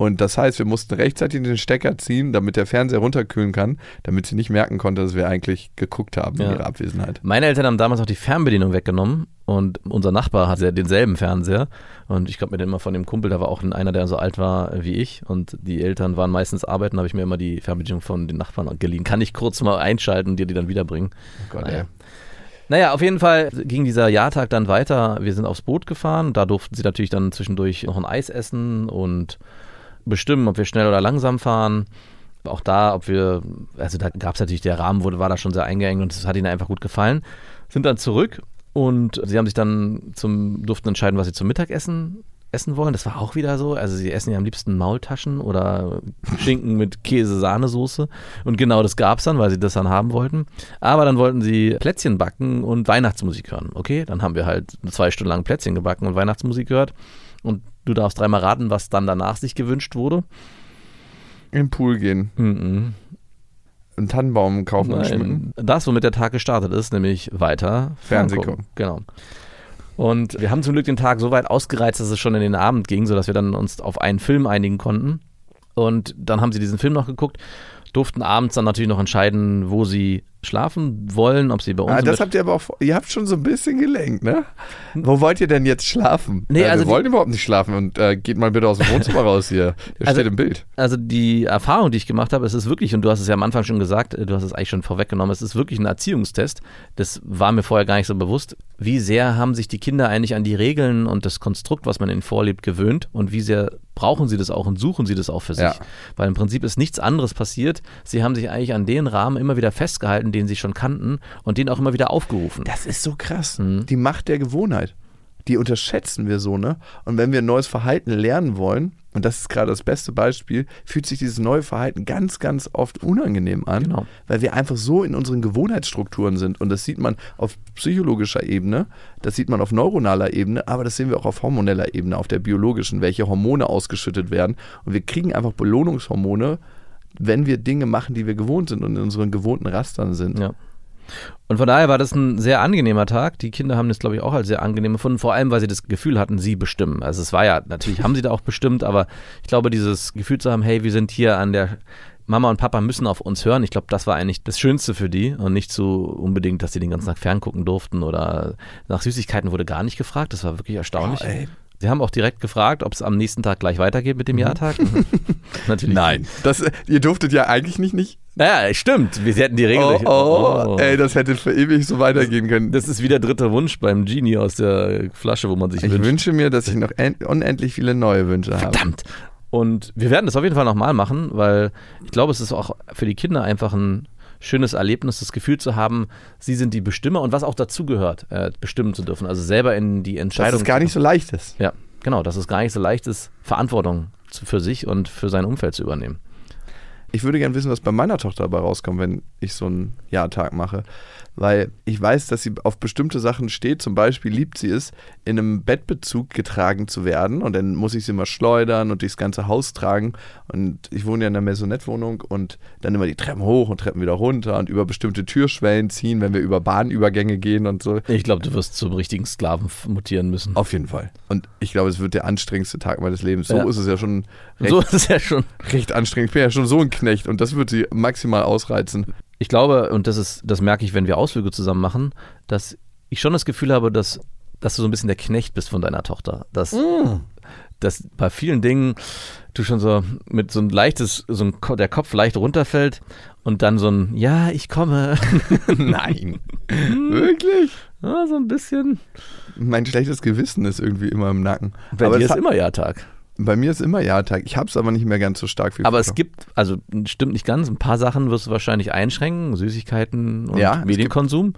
Und das heißt, wir mussten rechtzeitig den Stecker ziehen, damit der Fernseher runterkühlen kann, damit sie nicht merken konnte, dass wir eigentlich geguckt haben Ja. in ihrer Abwesenheit. Meine Eltern haben damals auch die Fernbedienung weggenommen und unser Nachbar hatte denselben Fernseher und ich glaube mir den immer von dem Kumpel, da war auch einer, der so alt war wie ich und die Eltern waren meistens arbeiten, habe ich mir immer die Fernbedienung von den Nachbarn geliehen. Kann ich kurz mal einschalten und dir die dann wiederbringen? Oh Gott, Naja. ey. Naja, auf jeden Fall ging dieser Jahrtag dann weiter. Wir sind aufs Boot gefahren. Da durften sie natürlich dann zwischendurch noch ein Eis essen und bestimmen, ob wir schnell oder langsam fahren. Auch da, ob wir, also da gab es natürlich, der Rahmen wurde, war da schon sehr eingeengt und es hat ihnen einfach gut gefallen. Sind dann zurück und sie haben sich dann zum, durften entscheiden, was sie zum Mittagessen essen wollen. Das war auch wieder so. Also sie essen ja am liebsten Maultaschen oder Schinken mit Käse-Sahnesoße. Und genau das gab es dann, weil sie das dann haben wollten. Aber dann wollten sie Plätzchen backen und Weihnachtsmusik hören. Okay, dann haben wir halt zwei Stunden lang Plätzchen gebacken und Weihnachtsmusik gehört. Und du darfst dreimal raten, was dann danach sich gewünscht wurde. In den Pool gehen, Mhm. einen Tannenbaum kaufen und schmücken. Nein, das, womit der Tag gestartet ist, nämlich weiter Fernseh ferngucken. Genau. Und wir haben zum Glück den Tag so weit ausgereizt, dass es schon in den Abend ging, sodass wir dann uns auf einen Film einigen konnten. Und dann haben sie diesen Film noch geguckt, durften abends dann natürlich noch entscheiden, wo sie schlafen wollen, ob sie bei uns Ah, das habt ihr aber auch, ihr habt schon so ein bisschen gelenkt, ne? Wo wollt ihr denn jetzt schlafen? Nee, äh, also wir die- wollen überhaupt nicht schlafen und äh, geht mal bitte aus dem Wohnzimmer raus hier. Ihr Also- steht im Bild. Also die Erfahrung, die ich gemacht habe, es ist wirklich, und du hast es ja am Anfang schon gesagt, äh, du hast es eigentlich schon vorweggenommen, es ist wirklich ein Erziehungstest. Das war mir vorher gar nicht so bewusst. Wie sehr haben sich die Kinder eigentlich an die Regeln und das Konstrukt, was man ihnen vorlebt, gewöhnt und wie sehr brauchen sie das auch und suchen sie das auch für sich? Ja. Weil im Prinzip ist nichts anderes passiert. Sie haben sich eigentlich an den Rahmen immer wieder festgehalten, den sie schon kannten und den auch immer wieder aufgerufen. Das ist so krass. Mhm. Die Macht der Gewohnheit. Die unterschätzen wir so, ne? Und wenn wir ein neues Verhalten lernen wollen, und das ist gerade das beste Beispiel, fühlt sich dieses neue Verhalten ganz, ganz oft unangenehm an, Genau. weil wir einfach so in unseren Gewohnheitsstrukturen sind. Und das sieht man auf psychologischer Ebene, das sieht man auf neuronaler Ebene, aber das sehen wir auch auf hormoneller Ebene, auf der biologischen, welche Hormone ausgeschüttet werden. Und wir kriegen einfach Belohnungshormone, wenn wir Dinge machen, die wir gewohnt sind und in unseren gewohnten Rastern sind. Ja. Und von daher war das ein sehr angenehmer Tag. Die Kinder haben das, glaube ich, auch als sehr angenehm gefunden, vor allem, weil sie das Gefühl hatten, sie bestimmen. Also es war ja, natürlich haben sie da auch bestimmt, aber ich glaube, dieses Gefühl zu haben, hey, wir sind hier an der Mama und Papa müssen auf uns hören. Ich glaube, das war eigentlich das Schönste für die und nicht so unbedingt, dass sie den ganzen Tag ferngucken durften oder nach Süßigkeiten wurde gar nicht gefragt. Das war wirklich erstaunlich. Oh, sie haben auch direkt gefragt, ob es am nächsten Tag gleich weitergeht mit dem Jahrtag. Natürlich. Nein. Das, ihr durftet ja eigentlich nicht, nicht Naja, stimmt. Wir hätten die Regel. Oh, nicht- oh, ey, das hätte für ewig so weitergehen können. Das ist wie der dritte Wunsch beim Genie aus der Flasche, wo man sich ich wünscht. wünsche mir, dass ich noch en- unendlich viele neue Wünsche habe. Verdammt. Und wir werden das auf jeden Fall nochmal machen, weil ich glaube, es ist auch für die Kinder einfach ein schönes Erlebnis, das Gefühl zu haben, sie sind die Bestimmer und was auch dazugehört, äh, bestimmen zu dürfen. Also selber in die Dass Entscheidung. es gar nicht so leicht ist. Ja, genau, dass es gar nicht so leicht ist, Verantwortung zu, für sich und für sein Umfeld zu übernehmen. Ich würde gerne wissen, was bei meiner Tochter dabei rauskommt, wenn ich so einen Jahrtag mache. Weil ich weiß, dass sie auf bestimmte Sachen steht. Zum Beispiel liebt sie es, in einem Bettbezug getragen zu werden. Und dann muss ich sie immer schleudern und durchs ganze Haus tragen. Und ich wohne ja in einer Maisonette-Wohnung und dann immer die Treppen hoch und Treppen wieder runter und über bestimmte Türschwellen ziehen, wenn wir über Bahnübergänge gehen und so. Ich glaube, du wirst zum richtigen Sklaven mutieren müssen. Auf jeden Fall. Und ich glaube, es wird der anstrengendste Tag meines Lebens. So Ja. ist es ja schon recht, So ist es ja schon. recht anstrengend. Ich bin ja schon so ein Knecht und das wird sie maximal ausreizen. Ich glaube, und das ist, das merke ich, wenn wir Ausflüge zusammen machen, dass ich schon das Gefühl habe, dass, dass du so ein bisschen der Knecht bist von deiner Tochter. Dass, dass bei vielen Dingen du schon so mit so ein leichtes, so ein, der Kopf leicht runterfällt und dann so ein Ja, ich komme. Nein. Wirklich? ja, so ein bisschen. Mein schlechtes Gewissen ist irgendwie immer im Nacken. Bei aber dir es ist immer Ja-Tag. Bei mir ist immer Ja-Tag. Ich habe es aber nicht mehr ganz so stark wie Aber früher. es gibt, also stimmt nicht ganz, ein paar Sachen wirst du wahrscheinlich einschränken, Süßigkeiten und Ja, Medienkonsum.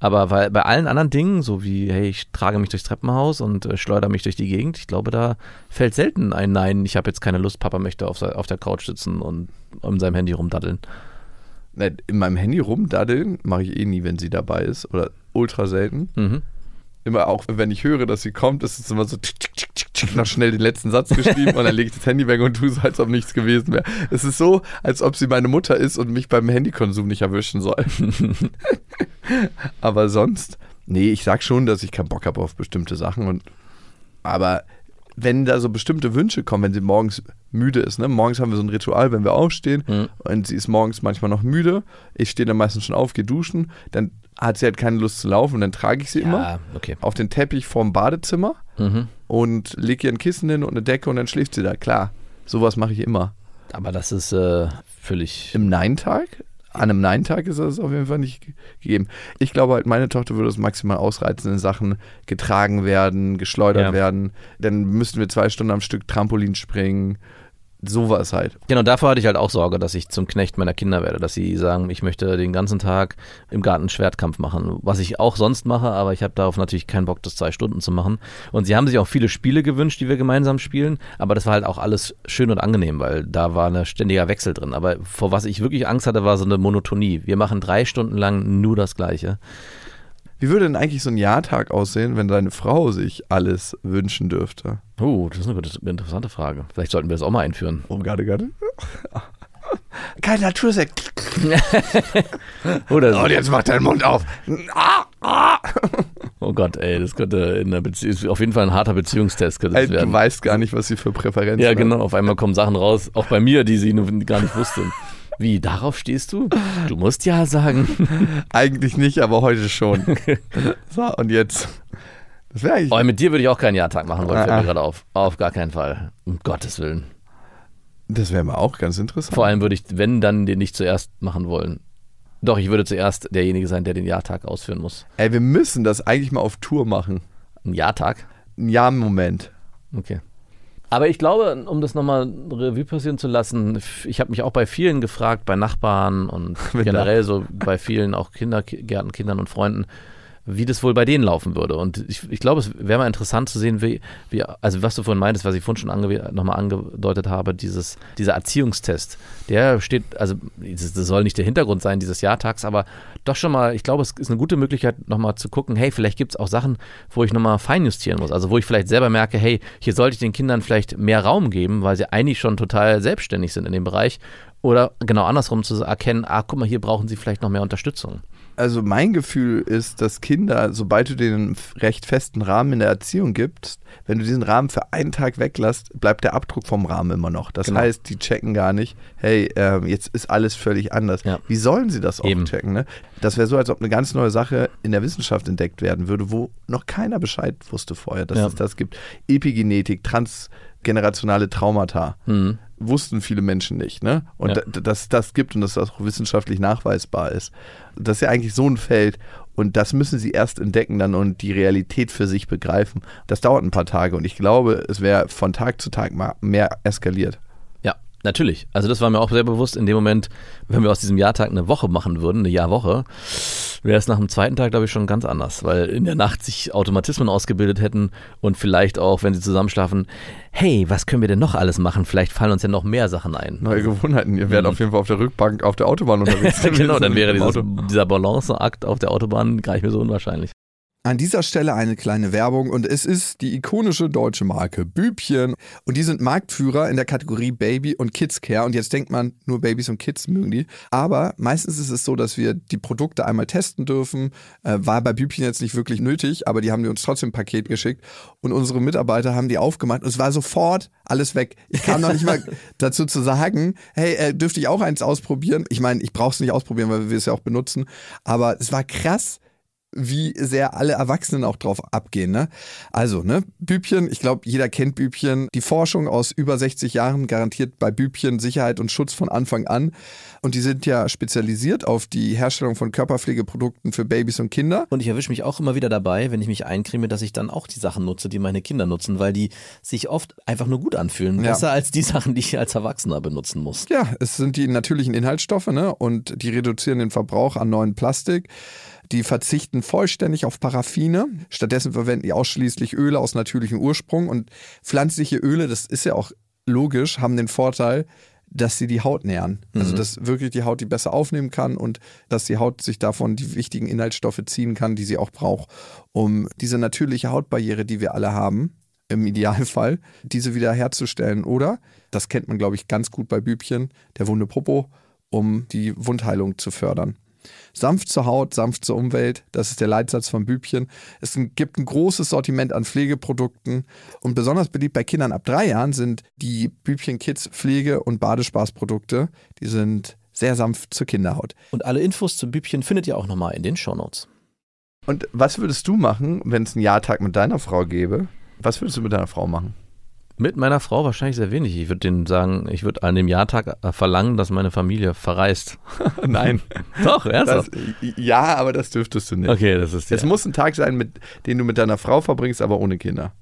Aber weil bei allen anderen Dingen, so wie, hey, ich trage mich durchs Treppenhaus und äh, schleudere mich durch die Gegend, ich glaube, da fällt selten ein Nein, ich habe jetzt keine Lust, Papa möchte auf, auf der Couch sitzen und in seinem Handy rumdaddeln. In meinem Handy rumdaddeln mache ich eh nie, wenn sie dabei ist. Oder ultra selten. Mhm. Immer auch, wenn ich höre, dass sie kommt, ist es immer so tschick, tschick, tschick, noch schnell den letzten Satz geschrieben und dann lege ich das Handy weg und tue so, als ob nichts gewesen wäre. Es ist so, als ob sie meine Mutter ist und mich beim Handykonsum nicht erwischen soll. aber sonst, nee, ich sag schon, dass ich keinen Bock habe auf bestimmte Sachen und aber wenn da so bestimmte Wünsche kommen, wenn sie morgens müde ist. Ne? Morgens haben wir so ein Ritual, wenn wir aufstehen Mhm. und sie ist morgens manchmal noch müde. Ich stehe dann meistens schon auf, gehe duschen. Dann hat sie halt keine Lust zu laufen und dann trage ich sie immer Ja, okay. auf den Teppich vorm Badezimmer Mhm. und lege ihr ein Kissen hin und eine Decke und dann schläft sie da. Klar, sowas mache ich immer. Aber das ist äh, völlig. Im Nein-Tag? An einem Nein-Tag ist das auf jeden Fall nicht ge- gegeben. Ich glaube halt, meine Tochter würde es maximal ausreizen, in Sachen getragen werden, geschleudert Ja. werden. Dann müssten wir zwei Stunden am Stück Trampolin springen. Sowas halt. Genau, davor hatte ich halt auch Sorge, dass ich zum Knecht meiner Kinder werde, dass sie sagen, ich möchte den ganzen Tag im Garten Schwertkampf machen, was ich auch sonst mache, aber ich habe darauf natürlich keinen Bock, das zwei Stunden zu machen. Und sie haben sich auch viele Spiele gewünscht, die wir gemeinsam spielen, aber das war halt auch alles schön und angenehm, weil da war ein ständiger Wechsel drin. Aber vor was ich wirklich Angst hatte, war so eine Monotonie. Wir machen drei Stunden lang nur das Gleiche. Wie würde denn eigentlich so ein Jahrtag aussehen, wenn deine Frau sich alles wünschen dürfte? Oh, das ist eine interessante Frage. Vielleicht sollten wir das auch mal einführen. Oh, gerade, gerade. Kein Natursekt. Oder Und jetzt mach deinen Mund auf. Ah, ah. Oh Gott, ey, das könnte in einer Beziehung, auf jeden Fall ein harter Beziehungstest könnte das Ey, werden. du weißt gar nicht, was sie für Präferenzen Ja, hat. genau. Auf einmal kommen Sachen raus, auch bei mir, die sie gar nicht wusste. Wie, darauf stehst du? Du musst ja sagen. Eigentlich nicht, aber heute schon. so, und jetzt. Das wäre eigentlich. Oh, mit dir würde ich auch keinen Jahrtag machen wollen, fällt Ah, ah. mir gerade auf. Auf gar keinen Fall. Um Gottes Willen. Das wäre mal auch ganz interessant. Vor allem würde ich, wenn, dann den nicht zuerst machen wollen. Doch, ich würde zuerst derjenige sein, der den Jahrtag ausführen muss. Ey, wir müssen das eigentlich mal auf Tour machen. Ein Jahrtag? Ein Ja-Moment. Okay. Aber ich glaube, um das nochmal Revue passieren zu lassen, ich habe mich auch bei vielen gefragt, bei Nachbarn und generell so bei vielen auch Kindergärtenkindern und Freunden, wie das wohl bei denen laufen würde. Und ich, ich glaube, es wäre mal interessant zu sehen, wie, wie, also was du vorhin meintest, was ich vorhin schon ange, nochmal angedeutet habe, dieses, dieser Erziehungstest, der steht, also das soll nicht der Hintergrund sein dieses Jahrtags, aber doch schon mal, ich glaube, es ist eine gute Möglichkeit, nochmal zu gucken, hey, vielleicht gibt es auch Sachen, wo ich nochmal feinjustieren muss. Also wo ich vielleicht selber merke, hey, hier sollte ich den Kindern vielleicht mehr Raum geben, weil sie eigentlich schon total selbstständig sind in dem Bereich. Oder genau andersrum zu erkennen, ah, guck mal, hier brauchen sie vielleicht noch mehr Unterstützung. Also mein Gefühl ist, dass Kinder, sobald du denen einen recht festen Rahmen in der Erziehung gibst, wenn du diesen Rahmen für einen Tag weglässt, bleibt der Abdruck vom Rahmen immer noch. Das Genau. heißt, die checken gar nicht, hey, ähm, jetzt ist alles völlig anders. Ja. Wie sollen sie das auch Eben. checken? Ne? Das wäre so, als ob eine ganz neue Sache in der Wissenschaft entdeckt werden würde, wo noch keiner Bescheid wusste vorher, dass Ja. es das gibt. Epigenetik, transgenerationale Traumata. Mhm. Wussten viele Menschen nicht, ne? Und Ja. da- dass das gibt und dass das auch wissenschaftlich nachweisbar ist. Das ist ja eigentlich so ein Feld und das müssen sie erst entdecken dann und die Realität für sich begreifen. Das dauert ein paar Tage und ich glaube, es wäre von Tag zu Tag mal mehr eskaliert. Natürlich. Also das war mir auch sehr bewusst in dem Moment, wenn wir aus diesem Jahrtag eine Woche machen würden, eine Jahrwoche, wäre es nach dem zweiten Tag, glaube ich, schon ganz anders, weil in der Nacht sich Automatismen ausgebildet hätten und vielleicht auch, wenn sie zusammenschlafen, hey, was können wir denn noch alles machen? Vielleicht fallen uns ja noch mehr Sachen ein. Neue Gewohnheiten. Ihr werdet Mhm. auf jeden Fall auf der Rückbank auf der Autobahn unterwegs sein. genau, dann wäre dieses, dieser Balanceakt auf der Autobahn gar nicht mehr so unwahrscheinlich. An dieser Stelle eine kleine Werbung und es ist die ikonische deutsche Marke Bübchen. Und die sind Marktführer in der Kategorie Baby und Kids Care. Und jetzt denkt man, nur Babys und Kids mögen die, aber meistens ist es so, dass wir die Produkte einmal testen dürfen, äh, war bei Bübchen jetzt nicht wirklich nötig, aber die haben die uns trotzdem ein Paket geschickt. Und unsere Mitarbeiter haben die aufgemacht und es war sofort alles weg. Ich kam noch nicht mal dazu zu sagen, hey, äh, dürfte ich auch eins ausprobieren? Ich meine, ich brauche es nicht ausprobieren, weil wir es ja auch benutzen, aber es war krass, wie sehr alle Erwachsenen auch drauf abgehen. Ne? Also, ne, Bübchen, ich glaube, jeder kennt Bübchen. Die Forschung aus über 60 Jahren garantiert bei Bübchen Sicherheit und Schutz von Anfang an. Und die sind ja spezialisiert auf die Herstellung von Körperpflegeprodukten für Babys und Kinder. Und ich erwische mich auch immer wieder dabei, wenn ich mich eincreme, dass ich dann auch die Sachen nutze, die meine Kinder nutzen, weil die sich oft einfach nur gut anfühlen. Ja. Besser als die Sachen, die ich als Erwachsener benutzen muss. Ja, es sind die natürlichen Inhaltsstoffe ne? und die reduzieren den Verbrauch an neuen Plastik. Die verzichten vollständig auf Paraffine. Stattdessen verwenden die ausschließlich Öle aus natürlichem Ursprung. Und pflanzliche Öle, das ist ja auch logisch, haben den Vorteil, dass sie die Haut nähren. Also dass wirklich die Haut die besser aufnehmen kann und dass die Haut sich davon die wichtigen Inhaltsstoffe ziehen kann, die sie auch braucht, um diese natürliche Hautbarriere, die wir alle haben, im Idealfall, diese wieder herzustellen. Oder, das kennt man, glaube ich, ganz gut bei Bübchen, der wunde Popo, um die Wundheilung zu fördern. Sanft zur Haut, sanft zur Umwelt, das ist der Leitsatz von Bübchen. Es gibt ein großes Sortiment an Pflegeprodukten und besonders beliebt bei Kindern ab drei Jahren sind die Bübchen Kids Pflege- und Badespaßprodukte. Die sind sehr sanft zur Kinderhaut. Und alle Infos zu Bübchen findet ihr auch nochmal in den Shownotes. Und was würdest du machen, wenn es einen Jahrtag mit deiner Frau gäbe? Was würdest du mit deiner Frau machen? Mit meiner Frau wahrscheinlich sehr wenig. Ich würde denen sagen, ich würde an dem Jahrtag äh, verlangen, dass meine Familie verreist. Nein. Doch, ernsthaft. Das, ja, aber das dürftest du nicht. okay, das ist Es ja. muss ein Tag sein, mit, den du mit deiner Frau verbringst, aber ohne Kinder.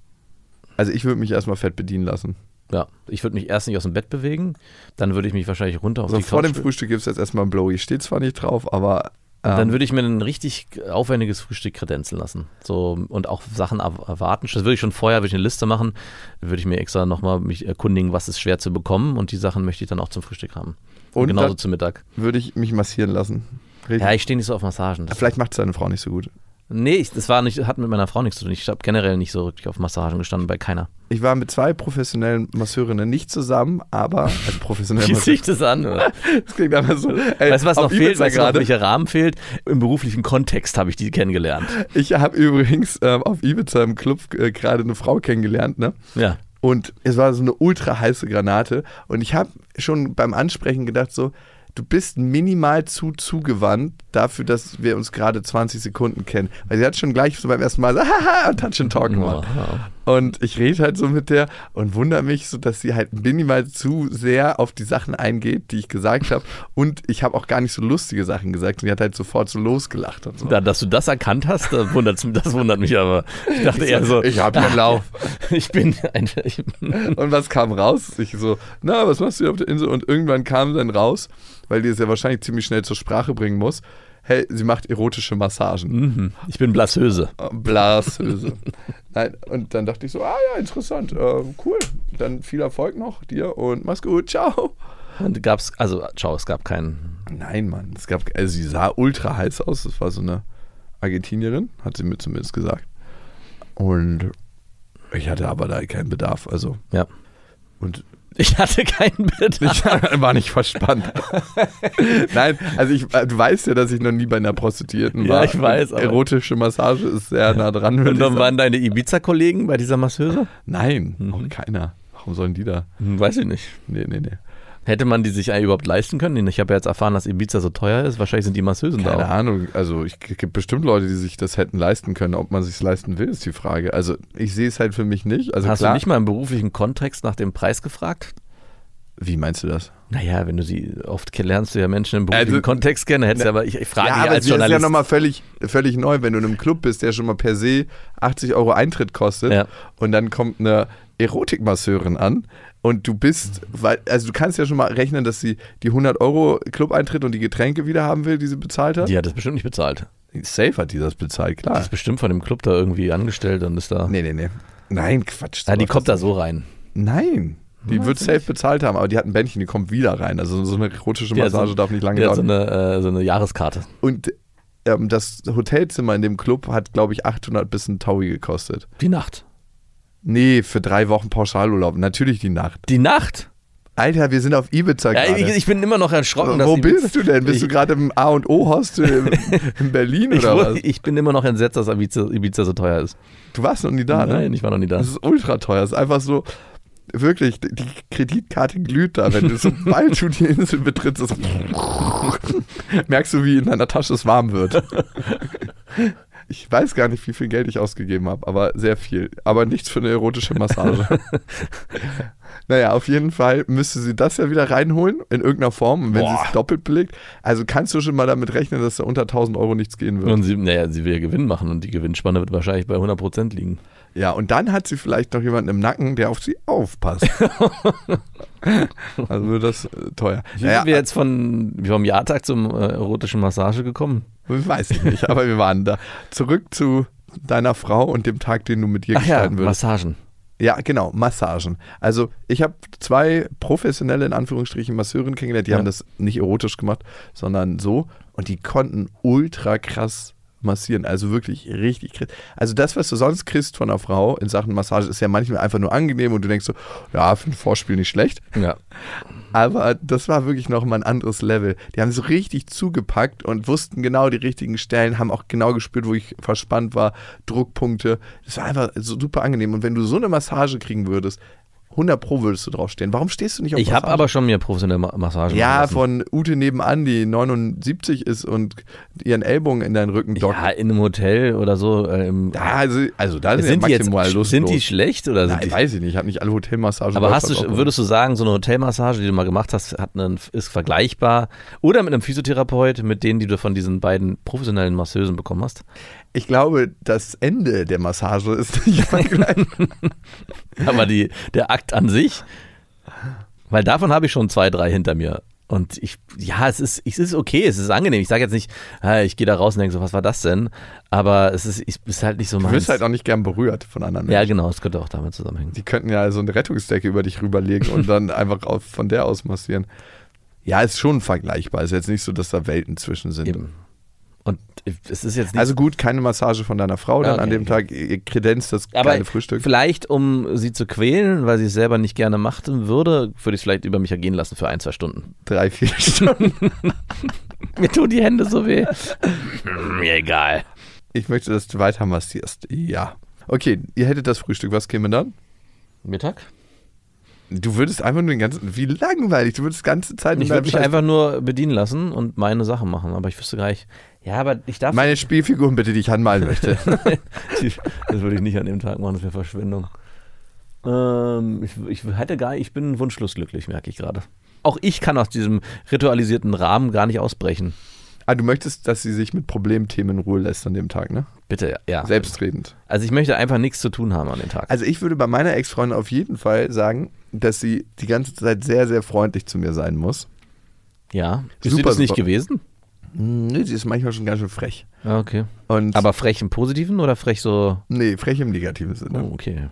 Also ich würde mich erstmal fett bedienen lassen. Ja, ich würde mich erst nicht aus dem Bett bewegen, dann würde ich mich wahrscheinlich runter auf Also die vor Couch dem Frühstück gibt es jetzt erstmal ein Blowy. Steht zwar nicht drauf, aber Dann würde ich mir ein richtig aufwendiges Frühstück kredenzen lassen. So, und auch Sachen erw- erwarten. Das würde ich schon vorher, würde ich eine Liste machen. Würde ich mir extra nochmal mich erkundigen, was ist schwer zu bekommen. Und die Sachen möchte ich dann auch zum Frühstück haben. Und, genauso zum Mittag. würde ich mich massieren lassen. Richtig. Ja, ich stehe nicht so auf Massagen. Vielleicht macht es deine Frau nicht so gut. Nee, ich, das war nicht, hat mit meiner Frau nichts zu tun. Ich habe generell nicht so wirklich auf Massagen gestanden, bei keiner. Ich war mit zwei professionellen Masseurinnen nicht zusammen, aber als professionelle Wie sich das an? Oder? Das klingt einfach so. Ey, Weißt du, was noch fehlt? Weißt du, welcher Rahmen fehlt? Im beruflichen Kontext habe ich die kennengelernt. Ich habe übrigens ähm, auf Ibiza im Club äh, gerade eine Frau kennengelernt, ne? Ja. Und es war so eine ultra heiße Granate. Und ich habe schon beim Ansprechen gedacht, so, du bist minimal zu zugewandt dafür, dass wir uns gerade 20 Sekunden kennen. Weil sie hat schon gleich so beim ersten Mal haha, Touch and Talk gemacht. Und ich rede halt so mit der und wundere mich so, dass sie halt minimal zu sehr auf die Sachen eingeht, die ich gesagt habe. Und ich habe auch gar nicht so lustige Sachen gesagt. Sie hat halt sofort so losgelacht und so. Da, dass du das erkannt hast, das wundert, das wundert mich aber. Ich dachte eher so, ich habe einen Lauf. ich bin ein, ich, Und was kam raus? Ich so, na, was machst du hier auf der Insel? Und irgendwann kam dann raus, weil die es ja wahrscheinlich ziemlich schnell zur Sprache bringen muss. Hey, sie macht erotische Massagen. mhm, ich bin Blassöse. Blashöse. Nein, und dann dachte ich so, ah ja, interessant, äh, cool. Dann viel Erfolg noch dir und mach's gut, ciao. Und gab's, also, ciao, es gab keinen. Nein, Mann, es gab, also sie sah ultra heiß aus. Das war so eine Argentinierin, hat sie mir zumindest gesagt. Und ich hatte aber da keinen Bedarf, also. Ja. Und Ich hatte keinen Bedarf. Ich war nicht verspannt. Nein, also ich, du weißt ja, dass ich noch nie bei einer Prostituierten Ja, war. ich weiß, aber- Erotische Massage ist sehr nah dran. Und dann waren deine Ibiza-Kollegen bei dieser Masseuse? Nein, Mhm. auch keiner. Warum sollen die da? Weiß ich nicht. Nee, nee, nee. Hätte man die sich überhaupt leisten können? Ich habe ja jetzt erfahren, dass Ibiza so teuer ist. Wahrscheinlich sind die Masseusen Keine da auch. Ahnung. Also es gibt bestimmt Leute, die sich das hätten leisten können. Ob man sich leisten will, ist die Frage. Also ich sehe es halt für mich nicht. Also Hast klar. du nicht mal im beruflichen Kontext nach dem Preis gefragt? Wie meinst du das? Naja, wenn du sie, oft lernst du ja Menschen im beruflichen Also- Kontext kennen, hättest du aber, ich, ich frage ja, ja, aber als es ist ja Journalist. nochmal völlig, völlig neu, wenn du in einem Club bist, der schon mal per se 80 Euro Eintritt kostet Ja. und dann kommt eine Erotikmasseurin an und du bist, weil, also du kannst ja schon mal rechnen, dass sie die 100 Euro Club-Eintritt und die Getränke wieder haben will, die sie bezahlt hat. die hat das bestimmt nicht bezahlt. Safe hat die das bezahlt, Die klar. ist bestimmt von dem Club da irgendwie angestellt und ist da. Nee, nee, nee. Nein, Quatsch. Ah, die kommt da so rein. Nein. Die wird safe bezahlt haben, aber die hat ein Bändchen, die kommt wieder rein. Also so eine erotische Die Massage so- darf nicht lange Die hat so dauern. eine, äh, so eine Jahreskarte. Und ähm, das Hotelzimmer in dem Club hat, glaube ich, 800 bis ein Taui gekostet. Die Nacht. Nee, für drei Wochen Pauschalurlaub. Natürlich die Nacht. Die Nacht? Alter, wir sind auf Ibiza Ja, gerade. ich, ich bin immer noch erschrocken. dass Wo die- bist du denn? Bist ich, du gerade im A und O Hostel in, in Berlin ich, oder wurde- was? ich bin immer noch entsetzt, dass Ibiza, Ibiza so teuer ist. Du warst noch nie da, ne? Nein, ich war noch nie da. Das ist ultra teuer. Das ist einfach so, wirklich, die Kreditkarte glüht da. Wenn du, sobald du die Insel betrittst, merkst du, wie in deiner Tasche es warm wird. Ich weiß gar nicht, wie viel Geld ich ausgegeben habe, aber sehr viel. Aber nichts für eine erotische Massage. naja, auf jeden Fall müsste sie das ja wieder reinholen, in irgendeiner Form. Und wenn sie es doppelt belegt, also kannst du schon mal damit rechnen, dass da unter 1000 Euro nichts gehen wird. Und sie, naja, sie will ja Gewinn machen und die Gewinnspanne wird wahrscheinlich bei 100% liegen. Ja, und dann hat sie vielleicht noch jemanden im Nacken, der auf sie aufpasst. also wird das äh, teuer. Wie Naja, sind wir jetzt von, vom Jahrtag zum äh, erotischen Massage gekommen? weiß ich nicht, aber wir waren da. Zurück zu deiner Frau und dem Tag, den du mit ihr Ach ja, gestalten würdest. Massagen. Ja, genau, Massagen. Also ich habe zwei professionelle, in Anführungsstrichen, Masseurinnen kennengelernt, die Ja. haben das nicht erotisch gemacht, sondern so und die konnten ultra krass massieren, also wirklich richtig krass. Also das, was du sonst kriegst von einer Frau in Sachen Massage, ist ja manchmal einfach nur angenehm und du denkst so, ja, für ein Vorspiel nicht schlecht. Ja. Aber das war wirklich noch mal ein anderes Level. Die haben so richtig zugepackt und wussten genau die richtigen Stellen, haben auch genau gespürt, wo ich verspannt war, Druckpunkte. Das war einfach so super angenehm. Und wenn du so eine Massage kriegen würdest, 100 Pro würdest du draufstehen. Warum stehst du nicht auf Ich habe aber schon mir professionelle Ma- Massage Ja, von Ute nebenan, die 79 ist und ihren Ellbogen in deinen Rücken dockt. Ja, in einem Hotel oder so. Äh, im, Ja, also, also da sind, sind, ja die jetzt, maximal lustlos. sind die schlecht oder sind Nein, die weiß ich nicht. Ich habe nicht alle Hotelmassagen. Aber hast du, würdest du sagen, so eine Hotelmassage, die du mal gemacht hast, hat einen, ist vergleichbar oder mit einem Physiotherapeut, mit denen, die du von diesen beiden professionellen Masseusen bekommen hast? Ich glaube, das Ende der Massage ist nicht vergleichbar. Aber die, der Akt an sich, weil davon habe ich schon zwei, drei hinter mir. Und ich, ja, es ist, es ist okay, es ist angenehm. Ich sage jetzt nicht, ich gehe da raus und denke so, was war das denn? Aber es ist, ich, ist halt nicht so Du meins. wirst halt auch nicht gern berührt von anderen ja, Menschen. genau, es könnte auch damit zusammenhängen. Die könnten ja so eine Rettungsdecke über dich rüberlegen und dann einfach auf, von der aus massieren. Ja, ist schon vergleichbar. Ist jetzt nicht so, dass da Welten zwischen sind. Eben. Es ist jetzt nicht Also gut, keine Massage von deiner Frau dann Okay, an dem okay. Tag. Ihr kredenzt das Aber kleine Frühstück. vielleicht, um sie zu quälen, weil sie es selber nicht gerne machten würde, würde ich es vielleicht über mich ergehen lassen für ein, zwei Stunden. Drei, vier Stunden. Mir tun die Hände so weh. Mir egal. Ich möchte, dass du weiter massierst. Ja. Okay, ihr hättet das Frühstück. Was käme dann? Mittag? Du würdest einfach nur den ganzen. Wie langweilig. Du würdest die ganze Zeit. Ich würde mich einfach nur bedienen lassen und meine Sachen machen, aber ich wüsste gar nicht. Ja, aber ich darf. Meine Spielfiguren bitte, die ich anmalen möchte. das würde ich nicht an dem Tag machen, das wäre Verschwendung. Ähm, ich, ich hätte gar, ich bin wunschlos glücklich, merke ich gerade. Auch ich kann aus diesem ritualisierten Rahmen gar nicht ausbrechen. ah, du möchtest, dass sie sich mit Problemthemen in Ruhe lässt an dem Tag, ne? Bitte, ja. Selbstredend. Also ich möchte einfach nichts zu tun haben an dem Tag. Also ich würde bei meiner Ex-Freundin auf jeden Fall sagen, dass sie die ganze Zeit sehr, sehr freundlich zu mir sein muss. ja. Ist sie super, das nicht super. gewesen? Nee, sie ist manchmal schon ganz schön frech. Ja, okay. Und Aber frech im Positiven oder frech so. nee, frech im negativen Sinne. Oh, okay.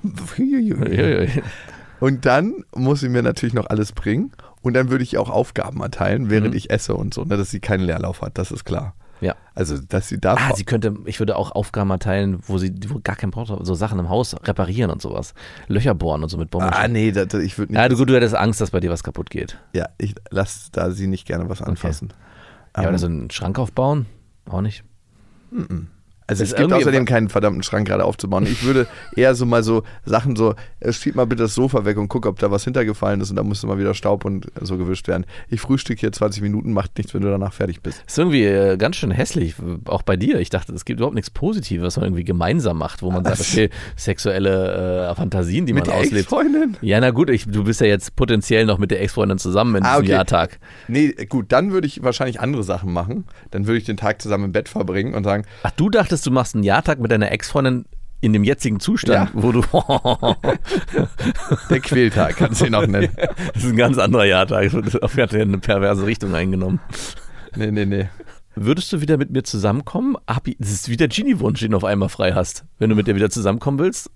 Und dann muss sie mir natürlich noch alles bringen. Und dann würde ich ihr auch Aufgaben erteilen, während Mhm. ich esse und so, ne, dass sie keinen Leerlauf hat, das ist klar. Ja. Also, dass sie da. Ah, sie könnte, ich würde auch Aufgaben erteilen, wo sie wo gar keinen braucht, so Sachen im Haus reparieren und sowas. Löcher bohren und so mit Bomben. ah, nee, das, ich würde nicht. ja, du, du hättest Angst, dass bei dir was kaputt geht. ja, ich lasse da sie nicht gerne was anfassen. Ja, Ähm, oder so einen Schrank aufbauen? Auch nicht. Also es gibt außerdem keinen verdammten Schrank gerade aufzubauen. Ich würde eher so mal so Sachen so, äh, schieb mal bitte das Sofa weg und guck, ob da was hintergefallen ist und da müsste mal wieder Staub und so gewischt werden. Ich frühstück hier 20 Minuten, macht nichts, wenn du danach fertig bist. Ist irgendwie äh, ganz schön hässlich, auch bei dir. Ich dachte, es gibt überhaupt nichts Positives, was man irgendwie gemeinsam macht, wo man sagt, okay, sexuelle äh, Fantasien, die Mit man der auslebt. Ex-Freundin? Ja, na gut, ich, du bist ja jetzt potenziell noch mit der Ex-Freundin zusammen in Ah, diesem okay. Jahrtag. Nee, gut, dann würde ich wahrscheinlich andere Sachen machen. Dann würde ich den Tag zusammen im Bett verbringen und sagen, Ach, du dachtest, du machst einen Jahrtag mit deiner Ex-Freundin in dem jetzigen Zustand, Ja. wo du. der Quältag, kannst du ihn auch nennen. das ist ein ganz anderer Jahrtag. Das hat ja eine perverse Richtung eingenommen. Nee, nee, nee. Würdest du wieder mit mir zusammenkommen? Das ist wie der Genie-Wunsch, den du auf einmal frei hast. Wenn du mit dir wieder zusammenkommen willst.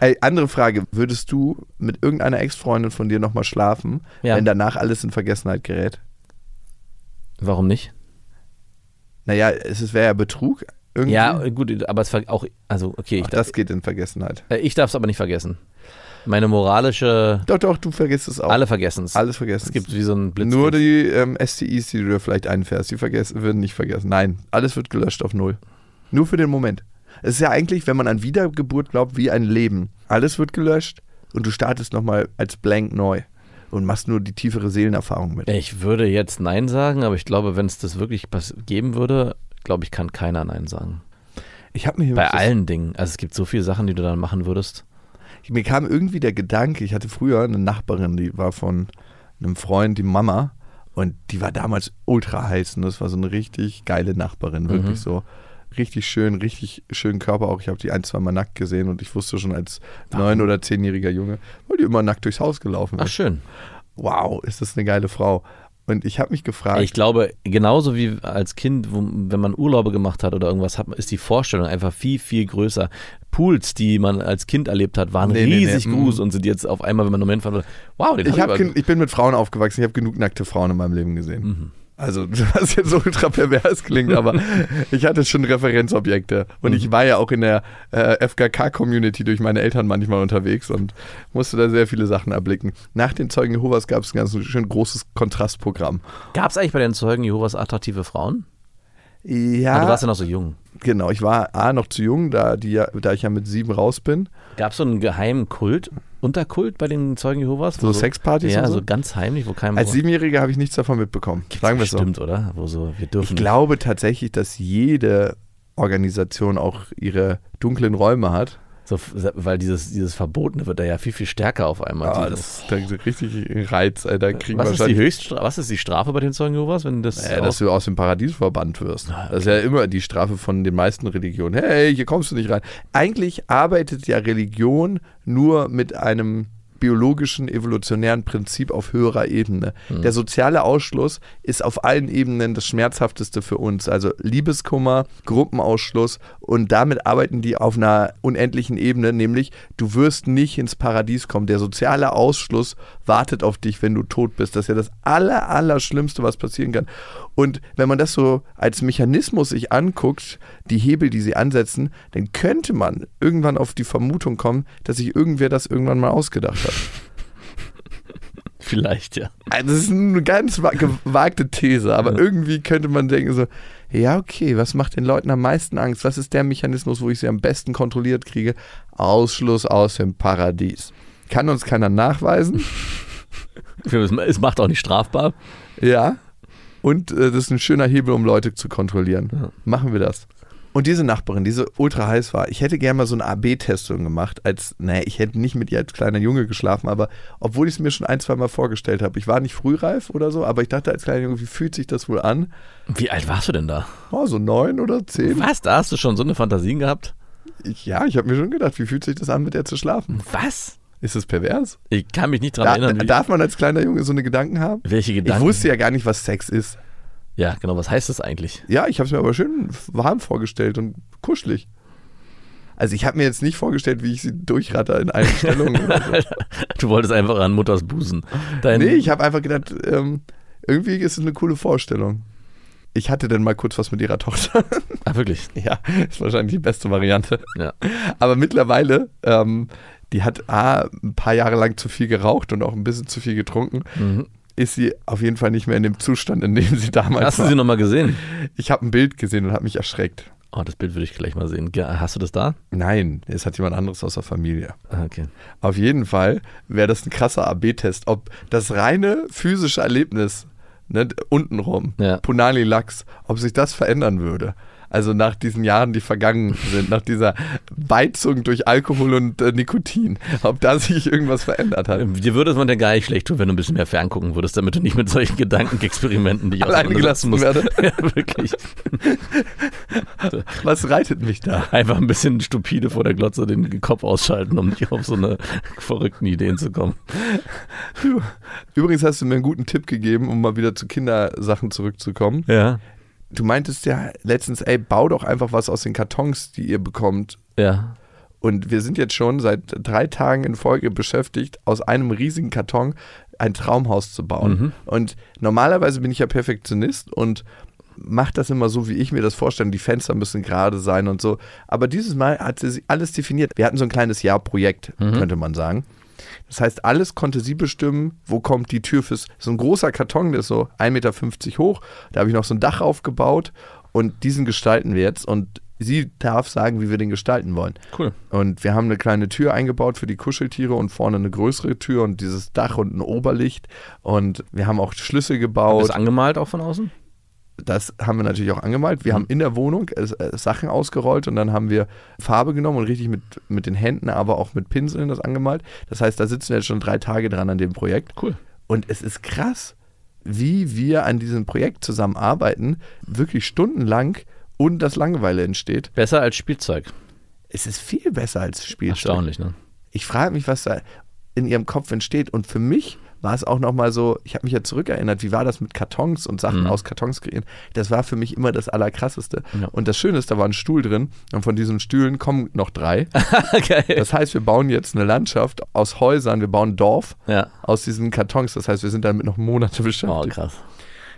Ey, andere Frage, würdest du mit irgendeiner Ex-Freundin von dir nochmal schlafen, Ja. wenn danach alles in Vergessenheit gerät? Warum nicht? Naja, es wäre ja Betrug. Irgendwie. Ja, gut, aber es auch, also okay, ich, Ach, das geht in Vergessenheit. darf, äh, ich darf es aber nicht vergessen. Meine moralische, Doch, doch, du vergisst es auch. alle vergessen es. Alles vergessen. Es gibt wie so einen Blitz. Nur die ähm, STIs, die du dir vielleicht einfährst, die vergessen, werden nicht vergessen. Nein, alles wird gelöscht auf Null. Nur für den Moment. Es ist ja eigentlich, wenn man an Wiedergeburt glaubt, wie ein Leben. Alles wird gelöscht und du startest nochmal als blank neu und machst nur die tiefere Seelenerfahrung mit. Ich würde jetzt Nein sagen, aber ich glaube, wenn es das wirklich geben würde, glaube ich, kann keiner Nein sagen. Ich habe mir Bei allen Dingen. Also es gibt so viele Sachen, die du dann machen würdest. mir kam irgendwie der Gedanke, ich hatte früher eine Nachbarin, die war von einem Freund, die Mama, und die war damals ultra heiß und das war so eine richtig geile Nachbarin, wirklich Mhm. so. Richtig schön, richtig schönen Körper auch. Ich habe die ein, zwei Mal nackt gesehen und ich wusste schon als neun- oder zehnjähriger Junge, weil die immer nackt durchs Haus gelaufen Ach ist. schön. Wow, ist das eine geile Frau. Und ich habe mich gefragt, Ich glaube, genauso wie als Kind, wo, wenn man Urlaube gemacht hat oder irgendwas hat, ist die Vorstellung einfach viel, viel größer. Pools, die man als Kind erlebt hat, waren Nee, nee, nee, riesig mm. groß und sind jetzt auf einmal, wenn man einen Moment fand, wow, den ich, hab hab ich aber- ich bin mit Frauen aufgewachsen, ich habe genug nackte Frauen in meinem Leben gesehen. Mhm. Also, was jetzt so ultra pervers klingt, aber ich hatte schon Referenzobjekte. Und ich war ja auch in der äh, FKK-Community durch meine Eltern manchmal unterwegs und musste da sehr viele Sachen erblicken. Nach den Zeugen Jehovas gab es ein ganz schön großes Kontrastprogramm. Gab es eigentlich bei den Zeugen Jehovas attraktive Frauen? Ja, Ah, du warst ja noch so jung. genau. Ich war A, noch zu jung, da, die, da ich ja mit sieben raus bin. Gab es so einen geheimen Kult, Unterkult bei den Zeugen Jehovas? So Wo Sexpartys Ja, so? so ganz heimlich, wo keinem. Als Siebenjähriger habe ich nichts davon mitbekommen. Sagen wir so. Stimmt, oder? Wo so, wir dürfen. Ich glaube tatsächlich, dass jede Organisation auch ihre dunklen Räume hat. So, weil dieses, dieses Verbotene wird da ja viel, viel stärker auf einmal. Ah, Dieses- das ist da richtig Reiz, Alter. Da kriegen was, ist die Höchststra was ist die Strafe bei den Zeugen Jehovas, wenn das. äh, dass du aus dem Paradies verbannt wirst. Das ist ja immer die Strafe von den meisten Religionen. Hey, hier kommst du nicht rein. Eigentlich arbeitet ja Religion nur mit einem biologischen, evolutionären Prinzip auf höherer Ebene. Der soziale Ausschluss ist auf allen Ebenen das Schmerzhafteste für uns. Also Liebeskummer, Gruppenausschluss und damit arbeiten die auf einer unendlichen Ebene, nämlich du wirst nicht ins Paradies kommen. Der soziale Ausschluss wartet auf dich, wenn du tot bist. Das ist ja das aller, aller Schlimmste, was passieren kann. Und wenn man das so als Mechanismus sich anguckt, die Hebel, die sie ansetzen, dann könnte man irgendwann auf die Vermutung kommen, dass sich irgendwer das irgendwann mal ausgedacht hat. Vielleicht, ja. Also das ist eine ganz wa- gewagte These, aber irgendwie könnte man denken so, ja okay, was macht den Leuten am meisten Angst? Was ist der Mechanismus, wo ich sie am besten kontrolliert kriege? Ausschluss aus dem Paradies. Kann uns keiner nachweisen? Es macht auch nicht strafbar. Ja. Und äh, das ist ein schöner Hebel, um Leute zu kontrollieren. Machen wir das. Und diese Nachbarin, die so ultra heiß war, ich hätte gerne mal so eine AB-Testung gemacht, als, naja, ich hätte nicht mit ihr als kleiner Junge geschlafen, aber obwohl ich es mir schon ein, zwei Mal vorgestellt habe. Ich war nicht frühreif oder so, aber ich dachte als kleiner Junge, wie fühlt sich das wohl an? Wie alt warst du denn da? Oh, so neun oder zehn. Was? Da hast du schon so eine Fantasien gehabt? Ich, ja, ich habe mir schon gedacht, wie fühlt sich das an, mit der zu schlafen? Was? Ist das pervers? Ich kann mich nicht dran Da, erinnern. Darf man als kleiner Junge so eine Gedanken haben? welche Gedanken? Ich wusste ja gar nicht, was Sex ist. Ja, genau. Was heißt das eigentlich? Ja, ich habe es mir aber schön warm vorgestellt und kuschelig. Also ich habe mir jetzt nicht vorgestellt, wie ich sie durchratter in allen Stellungen. So. Du wolltest einfach an Mutters Busen. Dein, Nee, ich habe einfach gedacht, ähm, irgendwie ist es eine coole Vorstellung. Ich hatte dann mal kurz was mit ihrer Tochter. Ah, wirklich? ja, ist wahrscheinlich die beste Variante. Ja. Aber mittlerweile, ähm, die hat A, ein paar Jahre lang zu viel geraucht und auch ein bisschen zu viel getrunken. Mhm. Ist sie auf jeden Fall nicht mehr in dem Zustand, in dem sie damals Hast du war. sie nochmal gesehen? ich habe ein Bild gesehen und habe mich erschreckt. Oh, das Bild würde ich gleich mal sehen. Hast du das da? Nein, es hat jemand anderes aus der Familie. Ah, Okay. Auf jeden Fall wäre das ein krasser AB-Test, ob das reine physische Erlebnis ne, untenrum, Ja. Punani Lachs, ob sich das verändern würde. Also nach diesen Jahren, die vergangen sind, nach dieser Beizung durch Alkohol und äh, Nikotin, ob da sich irgendwas verändert hat. Dir würde es man ja gar nicht schlecht tun, wenn du ein bisschen mehr ferngucken würdest, damit du nicht mit solchen Gedankenexperimenten dich Alleine gelassen musst. Ja, wirklich. Was reitet mich da? Einfach ein bisschen stupide vor der Glotze den Kopf ausschalten, um nicht auf so eine verrückten Ideen zu kommen. Du. Übrigens hast du mir einen guten Tipp gegeben, um mal wieder zu Kindersachen zurückzukommen. Ja. Du meintest ja letztens, ey, bau doch einfach was aus den Kartons, die ihr bekommt. Ja. Und wir sind jetzt schon seit drei Tagen in Folge beschäftigt, aus einem riesigen Karton ein Traumhaus zu bauen. Mhm. Und normalerweise bin ich ja Perfektionist und mache das immer so, wie ich mir das vorstelle. Die Fenster müssen gerade sein und so. Aber dieses Mal hat sie alles definiert. Wir hatten so ein kleines Jahrprojekt, könnte man sagen. Das heißt, alles konnte sie bestimmen, wo kommt die Tür fürs. So ein großer Karton, der ist so 1,50 Meter hoch. Da habe ich noch so ein Dach aufgebaut und diesen gestalten wir jetzt. Und sie darf sagen, wie wir den gestalten wollen. Cool. Und wir haben eine kleine Tür eingebaut für die Kuscheltiere und vorne eine größere Tür und dieses Dach und ein Oberlicht. Und wir haben auch Schlüssel gebaut. Ist angemalt auch von außen? Das haben wir natürlich auch angemalt. Wir haben in der Wohnung äh, äh, Sachen ausgerollt und dann haben wir Farbe genommen und richtig mit, mit den Händen, aber auch mit Pinseln das angemalt. Das heißt, da sitzen wir jetzt schon drei Tage dran an dem Projekt. Cool. Und es ist krass, wie wir an diesem Projekt zusammenarbeiten, wirklich stundenlang und dass Langeweile entsteht. Besser als Spielzeug. Es ist viel besser als Spielzeug. Erstaunlich, ne? Ich frage mich, was da in ihrem Kopf entsteht. Und für mich war es auch nochmal so, ich habe mich ja zurückerinnert, wie war das mit Kartons und Sachen Mhm. aus Kartons kreieren. Das war für mich immer das Allerkrasseste. Ja. Und das Schöne ist, da war ein Stuhl drin und von diesen Stühlen kommen noch drei. Geil. Das heißt, wir bauen jetzt eine Landschaft aus Häusern, wir bauen ein Dorf Ja. aus diesen Kartons. Das heißt, wir sind damit noch Monate Oh, beschäftigt. krass.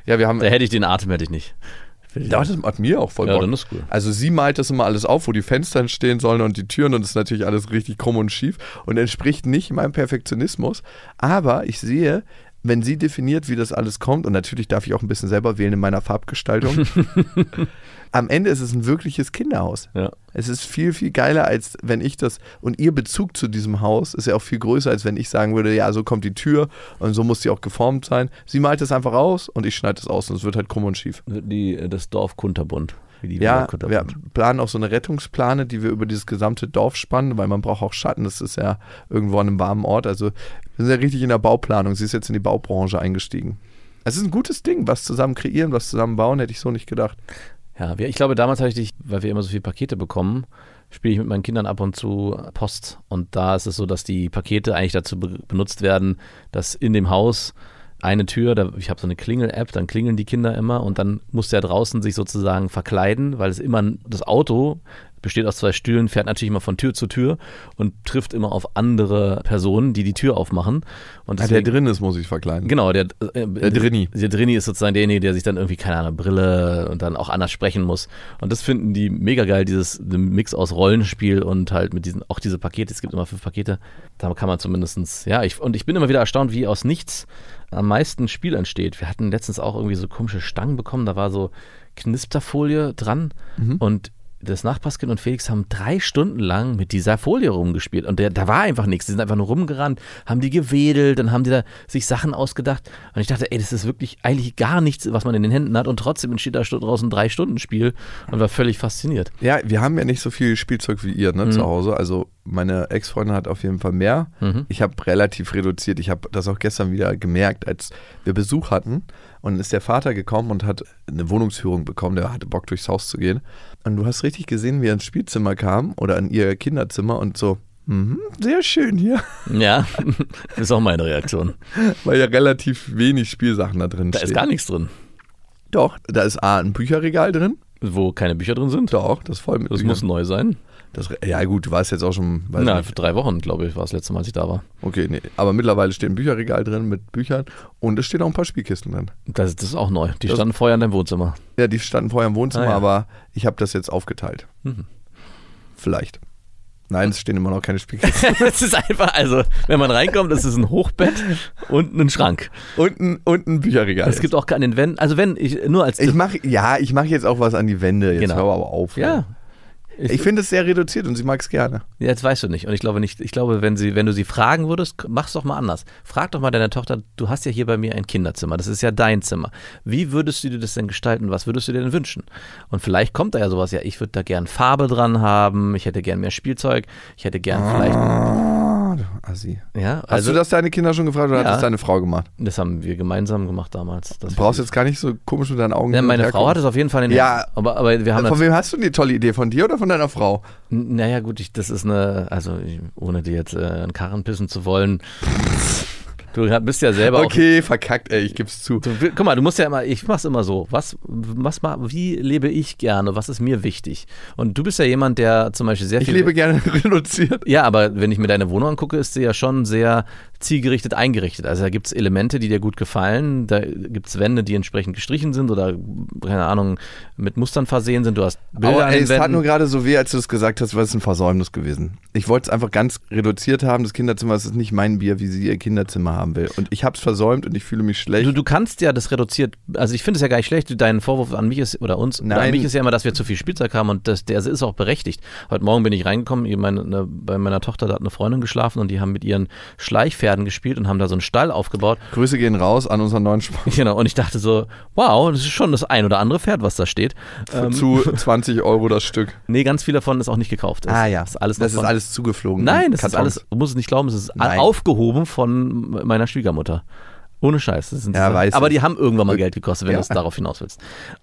Ja, wir haben. Da hätte ich den Atem, hätte ich nicht. Ja, das macht mir auch voll Ja, Bock. dann ist cool. Also sie malt das immer alles auf, wo die Fenster stehen sollen und die Türen und das ist natürlich alles richtig krumm und schief und entspricht nicht meinem Perfektionismus. Aber ich sehe, wenn sie definiert, wie das alles kommt und natürlich darf ich auch ein bisschen selber wählen in meiner Farbgestaltung. Am Ende ist es ein wirkliches Kinderhaus. Ja. Es ist viel, viel geiler, als wenn ich das. Und ihr Bezug zu diesem Haus ist ja auch viel größer, als wenn ich sagen würde, ja, so kommt die Tür und so muss sie auch geformt sein. Sie malt es einfach aus und ich schneide es aus und es wird halt krumm und schief. Die, das Dorf Kunterbund. Ja, wir planen auch so eine Rettungsplane, die wir über dieses gesamte Dorf spannen, weil man braucht auch Schatten. Das ist ja irgendwo an einem warmen Ort. Also wir sind ja richtig in der Bauplanung. Sie ist jetzt in die Baubranche eingestiegen. Es ist ein gutes Ding, was zusammen kreieren, was zusammen bauen, hätte ich so nicht gedacht. Ja, ich glaube, damals habe ich dich, weil wir immer so viele Pakete bekommen, spiele ich mit meinen Kindern ab und zu Post. Und da ist es so, dass die Pakete eigentlich dazu be benutzt werden, dass in dem Haus eine Tür, da, ich habe so eine Klingel-App, dann klingeln die Kinder immer und dann muss der draußen sich sozusagen verkleiden, weil es immer das Auto besteht aus zwei Stühlen, fährt natürlich immer von Tür zu Tür und trifft immer auf andere Personen, die die Tür aufmachen. Und Ah, der deswegen- drin ist, muss ich verkleiden. Genau, der, äh, Der Drini. Der Drini ist sozusagen derjenige, der sich dann irgendwie, keine Ahnung, Brille und dann auch anders sprechen muss. Und das finden die mega geil, dieses Mix aus Rollenspiel und halt mit diesen, auch diese Pakete, es gibt immer fünf Pakete, da kann man zumindestens ja, ich, und ich bin immer wieder erstaunt, wie aus nichts am meisten Spiel entsteht. Wir hatten letztens auch irgendwie so komische Stangen bekommen, da war so Knisterfolie dran und das Nachbarskind und Felix haben drei Stunden lang mit dieser Folie rumgespielt und der, da war einfach nichts. Die sind einfach nur rumgerannt, haben die gewedelt, dann haben die da sich Sachen ausgedacht und ich dachte, ey, das ist wirklich eigentlich gar nichts, was man in den Händen hat und trotzdem entsteht da draußen ein Drei-Stunden-Spiel und war völlig fasziniert. Ja, wir haben ja nicht so viel Spielzeug wie ihr ne, zu Hause. Also meine Ex-Freundin hat auf jeden Fall mehr. Ich habe relativ reduziert. Ich habe das auch gestern wieder gemerkt, als wir Besuch hatten. Und dann ist der Vater gekommen und hat eine Wohnungsführung bekommen. Der hatte Bock, durchs Haus zu gehen. Und du hast richtig gesehen, wie er ins Spielzimmer kam oder in ihr Kinderzimmer und so, mhm, sehr schön hier. Ja, ist auch meine Reaktion. Weil ja relativ wenig Spielsachen da drin Da stehen. ist gar nichts drin, Doch, da ist A, ein Bücherregal drin. wo keine Bücher drin sind. Doch, das ist voll mit Das Büchern. muss neu sein. Das, ja gut, du warst jetzt auch schon, Na, nicht. für drei Wochen, glaube ich, war das letzte Mal, als ich da war. Okay, nee. Aber mittlerweile steht ein Bücherregal drin mit Büchern und es stehen auch ein paar Spielkisten drin. Das, das ist auch neu. Die Das- standen vorher in deinem Wohnzimmer. Ja, die standen vorher im Wohnzimmer, Ah, ja. aber ich habe das jetzt aufgeteilt. Mhm. Vielleicht. Nein, es stehen immer noch keine Spielkisten. Es ist einfach, also, wenn man reinkommt, ist es ein Hochbett und ein Schrank. und, ein, und ein Bücherregal. Es gibt auch an den Wänden, also wenn, ich, nur als ich mache ja, ich mache jetzt auch was an die Wände. Jetzt Genau. hör aber auf. Ja. Ich finde es sehr reduziert und sie mag es gerne. Jetzt weißt du nicht. Und ich glaube nicht, ich glaube, wenn sie, wenn du sie fragen würdest, mach's doch mal anders. Frag doch mal deine Tochter, du hast ja hier bei mir ein Kinderzimmer, das ist ja dein Zimmer. Wie würdest du dir das denn gestalten? Was würdest du dir denn wünschen? Und vielleicht kommt da ja sowas, ja, ich würde da gern Farbe dran haben, ich hätte gern mehr Spielzeug, ich hätte gern vielleicht, Ah, Assi. ja, Hast also du das deine Kinder schon gefragt oder Ja. hat das deine Frau gemacht? das haben wir gemeinsam gemacht damals. Du brauchst jetzt gar nicht so komisch mit deinen Augen ja, meine Frau hat es auf jeden Fall in den Ja. Aber, aber wir haben Von wem hast du die tolle Idee? Von dir oder von deiner Frau? N- Naja, gut, ich, das ist eine, also ich- ohne dir jetzt äh, einen Karren pissen zu wollen. Du bist ja selber auch. Okay, verkackt, ey, ich geb's zu. Du, guck mal, du musst ja immer, ich mach's immer so. Was, was, ma- wie lebe ich gerne? Was ist mir wichtig? Und du bist ja jemand, der zum Beispiel sehr Ich viel. lebe gerne reduziert. ja, aber wenn ich mir deine Wohnung angucke, ist sie ja schon sehr zielgerichtet eingerichtet. Also da gibt es Elemente, die dir gut gefallen. Da gibt es Wände, die entsprechend gestrichen sind oder, keine Ahnung, mit Mustern versehen sind. Du hast Bilder Aber ey, es tat nur gerade so weh, als du das gesagt hast, weil es ein Versäumnis gewesen. Ich wollte es einfach ganz reduziert haben. Das Kinderzimmer das ist nicht mein Bier, wie sie ihr Kinderzimmer haben will. Und ich habe es versäumt und ich fühle mich schlecht. Du, du kannst ja das reduziert, also ich finde es ja gar nicht schlecht, dein Vorwurf an mich ist, oder uns, oder an Nein. mich ist ja immer, dass wir zu viel Spielzeug haben und das, der ist auch berechtigt. Heute Morgen bin ich reingekommen, meine, ne, bei meiner Tochter, da hat eine Freundin geschlafen und die haben mit ihren Schleichpferden gespielt und haben da so einen Stall aufgebaut. Grüße gehen raus an unseren neuen Sponsor. Genau, und ich dachte so, wow, das ist schon das ein oder andere Pferd, was da steht. Ähm, Zu 20 Euro das Stück. nee, ganz viel davon ist auch nicht gekauft. Das, ist alles Das ist von- alles zugeflogen. Nein, in das ist alles, du musst es nicht glauben, es ist Nein. aufgehoben von meiner Schwiegermutter. Ohne Scheiß. Das sind Ja, weiß aber ich. die haben irgendwann mal Geld gekostet, wenn Ja. du es darauf hinaus willst.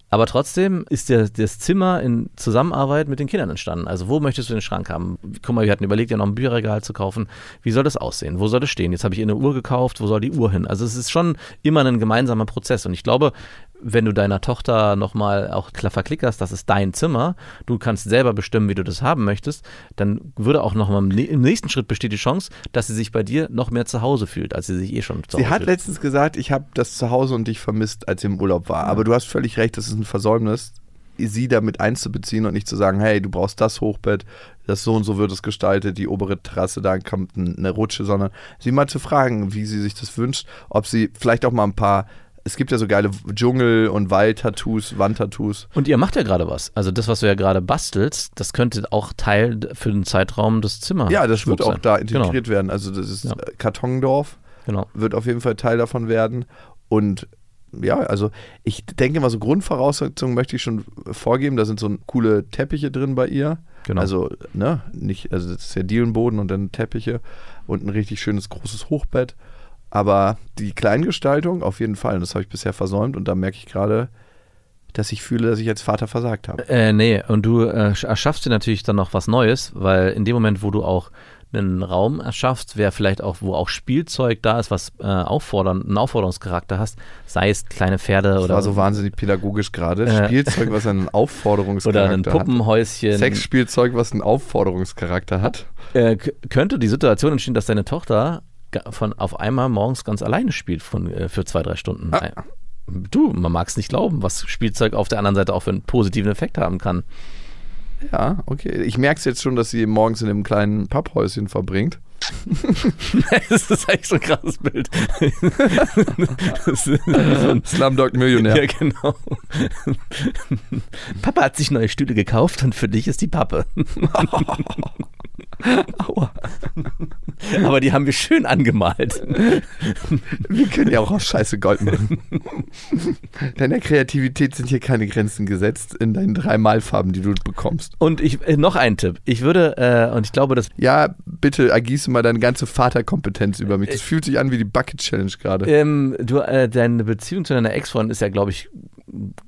Aber trotzdem ist der, das Zimmer in Zusammenarbeit mit den Kindern entstanden. Also wo möchtest du den Schrank haben? Guck mal, wir hatten überlegt, ja noch ein Bücherregal zu kaufen. Wie soll das aussehen? Wo soll das stehen? Jetzt habe ich eine Uhr gekauft. Wo soll die Uhr hin? Also es ist schon immer ein gemeinsamer Prozess. Und ich glaube, wenn du deiner Tochter nochmal auch verklickerst, das ist dein Zimmer, du kannst selber bestimmen, wie du das haben möchtest, dann würde auch nochmal im, im nächsten Schritt besteht die Chance, dass sie sich bei dir noch mehr zu Hause fühlt, als sie sich eh schon zu Sie Hause hat fühlt. letztens gesagt, ich habe das Zuhause und dich vermisst, als sie im Urlaub war. Aber du hast völlig recht, das ist ein Versäumnis, sie damit einzubeziehen und nicht zu sagen, hey, du brauchst das Hochbett, das so und so wird es gestaltet, die obere Terrasse, da kommt ein- eine Rutsche, sondern sie mal zu fragen, wie sie sich das wünscht, ob sie vielleicht auch mal ein paar, es gibt ja so geile Dschungel- und Wald-Tattoos, Wandtattoos. Und ihr macht ja gerade was. Also das, was du ja gerade bastelst, das könnte auch Teil für den Zeitraum des Zimmers Ja, das wird auch sein. da integriert werden. Also das ist Ja. Kartondorf. Genau. wird auf jeden Fall Teil davon werden. Und ja, also ich denke mal, so Grundvoraussetzungen möchte ich schon vorgeben. Da sind so coole Teppiche drin bei ihr. Genau. Also, ne, nicht, also das ist ja Dielenboden und dann Teppiche und ein richtig schönes großes Hochbett. Aber die Kleingestaltung auf jeden Fall, und das habe ich bisher versäumt und da merke ich gerade, dass ich fühle, dass ich als Vater versagt habe. Äh, nee, und du äh, sch- erschaffst dir natürlich dann noch was Neues, weil in dem Moment, wo du auch einen Raum erschaffst, wäre vielleicht auch, wo auch Spielzeug da ist, was äh, auffordern, einen Aufforderungscharakter hast, sei es kleine Pferde Das oder, war so wahnsinnig pädagogisch gerade. Äh. Spielzeug, was einen Aufforderungscharakter oder ein hat. Puppenhäuschen. Sexspielzeug, was einen Aufforderungscharakter hat. Äh, könnte die Situation entstehen, dass deine Tochter von auf einmal morgens ganz alleine spielt von, äh, für zwei, drei Stunden. Ah. Du, man mag es nicht glauben, was Spielzeug auf der anderen Seite auch für einen positiven Effekt haben kann. Ja, okay. Ich merke es jetzt schon, dass sie morgens in einem kleinen Papphäuschen verbringt. das ist eigentlich so ein krasses Bild. so ein Slumdog Millionär. Ja, genau. Papa hat sich neue Stühle gekauft und für dich ist die Pappe. Aua. Aber die haben wir schön angemalt. Wir können ja auch aus Scheiße Gold machen. Deiner Kreativität sind hier keine Grenzen gesetzt in deinen drei Malfarben, die du bekommst. Und ich äh, noch ein Tipp. Ich würde, äh, und ich glaube, das Ja, bitte ergieße mal deine ganze Vaterkompetenz über mich. Das fühlt sich an wie die Bucket Challenge gerade. ähm, du, äh, deine Beziehung zu deiner Ex-Freundin ist ja, glaube ich,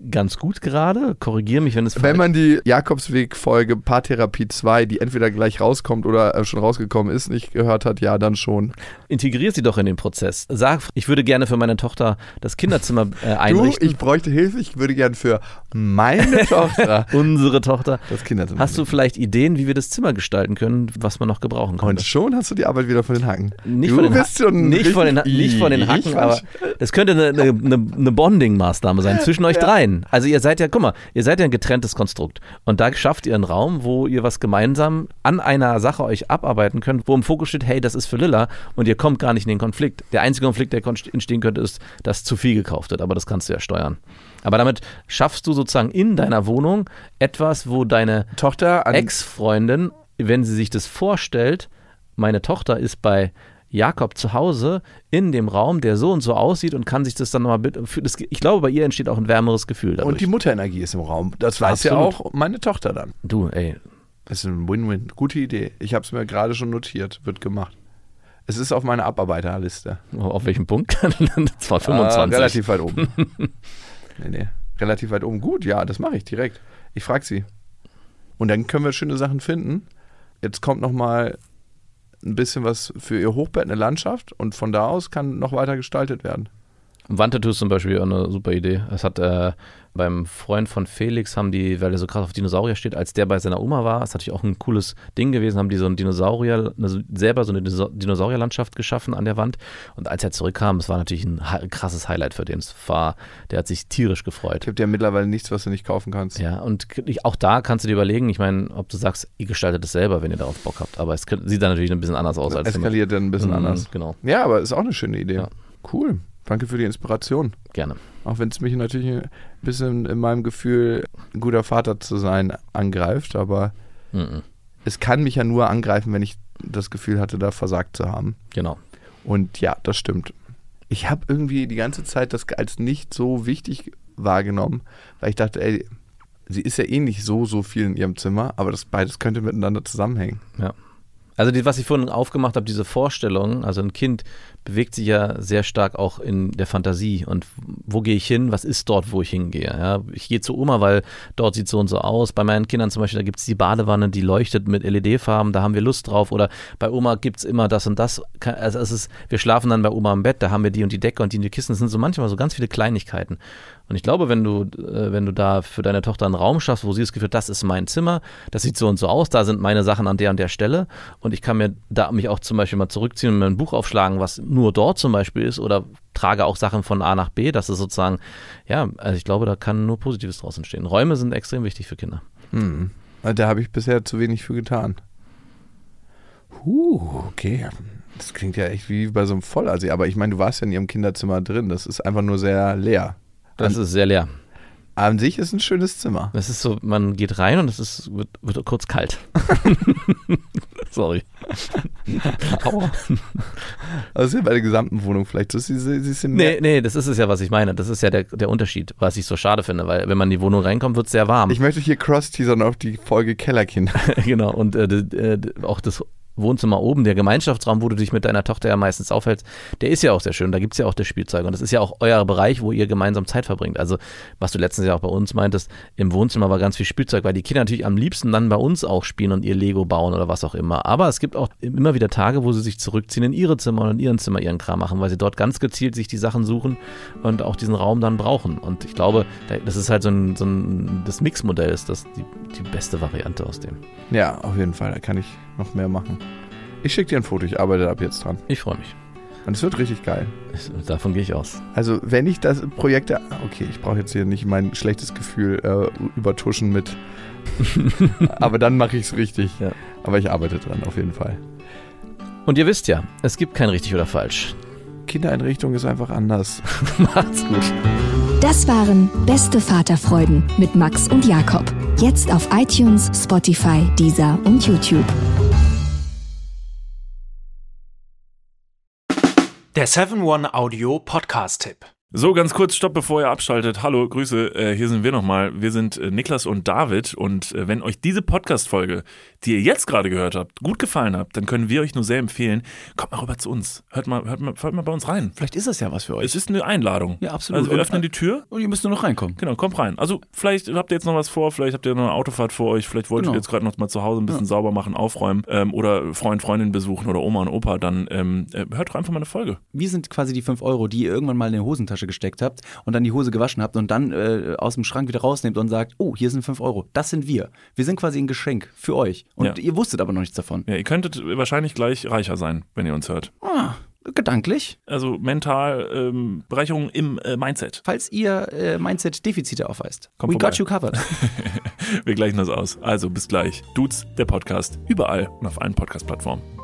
ganz gut gerade. Korrigiere mich, wenn es Wenn man die Jakobsweg-Folge Paartherapie 2, die entweder gleich rauskommt oder äh, schon rausgekommen ist, nicht gehört hat, ja, dann schon. integrier sie doch in den Prozess. Sag, ich würde gerne für meine Tochter das Kinderzimmer äh, Du, einrichten. ich bräuchte Hilfe. Ich würde gern für meine Tochter Unsere Tochter. das Kinderzimmer. Hast du vielleicht Ideen, wie wir das Zimmer gestalten können, was man noch gebrauchen Und könnte? schon hast du die Arbeit wieder von den Hacken. Nicht, du von den, bist Ha- schon nicht, von den, nicht von den Hacken, aber das könnte eine, eine, eine, eine Bonding-Maßnahme sein zwischen euch dreien. Also ihr seid ja, guck mal, ihr seid ja ein getrenntes Konstrukt. Und da schafft ihr einen Raum, wo ihr was gemeinsam an einer Sache euch abarbeiten könnt, wo im Fokus steht, hey, das ist für Lilla und ihr kommt gar nicht in den Konflikt. Der einzige Konflikt, der entstehen könnte, ist, dass zu viel gekauft wird, aber das kannst du ja steuern. Aber damit schaffst du sozusagen in deiner Wohnung etwas, wo deine Tochter Ex-Freundin, wenn sie sich das vorstellt, meine Tochter ist bei Jakob zu Hause in dem Raum, der so und so aussieht und kann sich das dann nochmal. Ich glaube, bei ihr entsteht auch ein wärmeres Gefühl. Dadurch. und die Mutterenergie ist im Raum. Das weiß ja Absolut. auch meine Tochter dann. du, ey, Das ist ein Win-Win. Gute Idee. Ich habe es mir gerade schon notiert. Wird gemacht. Es ist auf meiner Abarbeiterliste. auf welchem Punkt? das war 25. Ah, relativ weit oben. nee, nee. Relativ weit oben. Gut, ja, das mache ich direkt. Ich frage sie. Und dann können wir schöne Sachen finden. Jetzt kommt noch mal ein bisschen was für ihr Hochbett, eine Landschaft. Und von da aus kann noch weiter gestaltet werden. Wandtattoos zum Beispiel auch eine super Idee. Es hat äh, beim Freund von Felix haben die, weil er so krass auf Dinosaurier steht, als der bei seiner Oma war, ist natürlich auch ein cooles Ding gewesen, haben die so ein Dinosaurier, also selber so eine Dino- Dinosaurierlandschaft geschaffen an der Wand. Und als er zurückkam, es war natürlich ein krasses Highlight für den. Es war, der hat sich tierisch gefreut. Es gibt ja mittlerweile nichts, was du nicht kaufen kannst. Ja, und auch da kannst du dir überlegen, ich meine, ob du sagst, ihr gestaltet es selber, wenn ihr darauf Bock habt. Aber es sieht dann natürlich ein bisschen anders aus als Eskaliert dann ein bisschen Mhm, anders. Genau, Ja, aber ist auch eine schöne Idee. Ja. Cool. Danke für die Inspiration. gerne. Auch wenn es mich natürlich bisschen in meinem Gefühl, ein guter Vater zu sein, angreift. Aber Mhm, es kann mich ja nur angreifen, wenn ich das Gefühl hatte, da versagt zu haben. genau. Und ja, das stimmt. Ich habe irgendwie die ganze Zeit das als nicht so wichtig wahrgenommen, weil ich dachte, ey, sie ist ja eh nicht so, so viel in ihrem Zimmer, aber das beides könnte miteinander zusammenhängen. Ja. Also die, was ich vorhin aufgemacht habe, diese Vorstellung, also ein Kind bewegt sich ja sehr stark auch in der Fantasie und wo gehe ich hin, was ist dort, wo ich hingehe. Ja, ich gehe zu Oma, weil dort sieht so und so aus. Bei meinen Kindern zum Beispiel, da gibt es die Badewanne, die leuchtet mit LED-Farben, da haben wir Lust drauf. Oder bei Oma gibt es immer das und das. Also es ist, wir schlafen dann bei Oma im Bett, da haben wir die und die Decke und die und die Kissen. Das sind so manchmal so ganz viele Kleinigkeiten. Und ich glaube, wenn du, äh, wenn du da für deine Tochter einen Raum schaffst, wo sie das Gefühl hat, das ist mein Zimmer, das sieht so und so aus, da sind meine Sachen an der und der Stelle und ich kann mir da mich auch zum Beispiel mal zurückziehen und mir ein Buch aufschlagen, was nur dort zum Beispiel ist oder trage auch Sachen von A nach B, das ist sozusagen, ja, also ich glaube, da kann nur Positives draus entstehen. Räume sind extrem wichtig für Kinder. Hm. Da habe ich bisher zu wenig für getan. Huh, okay. Das klingt ja echt wie bei so einem Vollassi. Aber ich meine, du warst ja in ihrem Kinderzimmer drin. Das ist einfach nur sehr leer. Das ist sehr leer. An sich ist ein schönes Zimmer. Das ist so, man geht rein und es ist, wird, wird kurz kalt. Sorry. Aua. Das ist ja bei der gesamten Wohnung vielleicht. Das ist, sie, sie nee, nee, das ist es ja, was ich meine. Das ist ja der, der Unterschied, was ich so schade finde, weil wenn man in die Wohnung reinkommt, wird es sehr warm. Ich möchte hier cross-teasern auf die Folge Kellerkinder. genau, und äh, äh, auch das Wohnzimmer oben, der Gemeinschaftsraum, wo du dich mit deiner Tochter ja meistens aufhältst, der ist ja auch sehr schön. Da gibt es ja auch das Spielzeug. Und das ist ja auch euer Bereich, wo ihr gemeinsam Zeit verbringt. Also, was du letztens ja auch bei uns meintest, im Wohnzimmer war ganz viel Spielzeug, weil die Kinder natürlich am liebsten dann bei uns auch spielen und ihr Lego bauen oder was auch immer. Aber es gibt auch immer wieder Tage, wo sie sich zurückziehen in ihre Zimmer und in ihren Zimmer ihren Kram machen, weil sie dort ganz gezielt sich die Sachen suchen und auch diesen Raum dann brauchen. Und ich glaube, das ist halt so ein, so ein das Mixmodell ist das die, die beste Variante aus dem. Ja, auf jeden Fall. Da kann ich noch mehr machen. Ich schicke dir ein Foto, ich arbeite ab jetzt dran. Ich freue mich. Und es wird richtig geil. Davon gehe ich aus. Also, wenn ich das Projekt. Okay, ich brauche jetzt hier nicht mein schlechtes Gefühl äh, übertuschen mit. aber dann mache ich es richtig. Ja. Aber ich arbeite dran, auf jeden Fall. Und ihr wisst ja, es gibt kein richtig oder falsch. Kindereinrichtung ist einfach anders. Macht's gut. Das waren Beste Vaterfreuden mit Max und Jakob. Jetzt auf iTunes, Spotify, Deezer und YouTube. Der 7-One-Audio-Podcast-Tipp. So, ganz kurz, stopp, bevor ihr abschaltet. Hallo, Grüße, äh, hier sind wir nochmal. Wir sind äh, Niklas und David und äh, wenn euch diese Podcast-Folge, die ihr jetzt gerade gehört habt, gut gefallen habt, dann können wir euch nur sehr empfehlen, kommt mal rüber zu uns. Hört mal, hört mal, hört mal bei uns rein. Vielleicht ist das ja was für euch. Es ist eine Einladung. Ja, absolut. Also wir öffnen die Tür. Und ihr müsst nur noch reinkommen. Genau, kommt rein. Also vielleicht habt ihr jetzt noch was vor, vielleicht habt ihr noch eine Autofahrt vor euch, vielleicht wollt Genau. ihr jetzt gerade noch mal zu Hause ein bisschen sauber machen, aufräumen ähm, oder Freund, Freundin besuchen oder Oma und Opa, dann ähm, äh, hört doch einfach mal eine Folge. Wir sind quasi die 5 Euro, die ihr irgendwann mal in die Hosentasche gesteckt habt und dann die Hose gewaschen habt und dann äh, aus dem Schrank wieder rausnehmt und sagt, oh, hier sind 5 Euro. Das sind wir. Wir sind quasi ein Geschenk für euch. Und Ja. ihr wusstet aber noch nichts davon. Ja, ihr könntet wahrscheinlich gleich reicher sein, wenn ihr uns hört. Ah, gedanklich. Also mental ähm, Bereicherung im äh, Mindset. Falls ihr äh, Mindset-Defizite aufweist. Kommt We vorbei. got you covered. Wir gleichen das aus. Also bis gleich. Dudes, der Podcast. Überall und auf allen Podcast-Plattformen.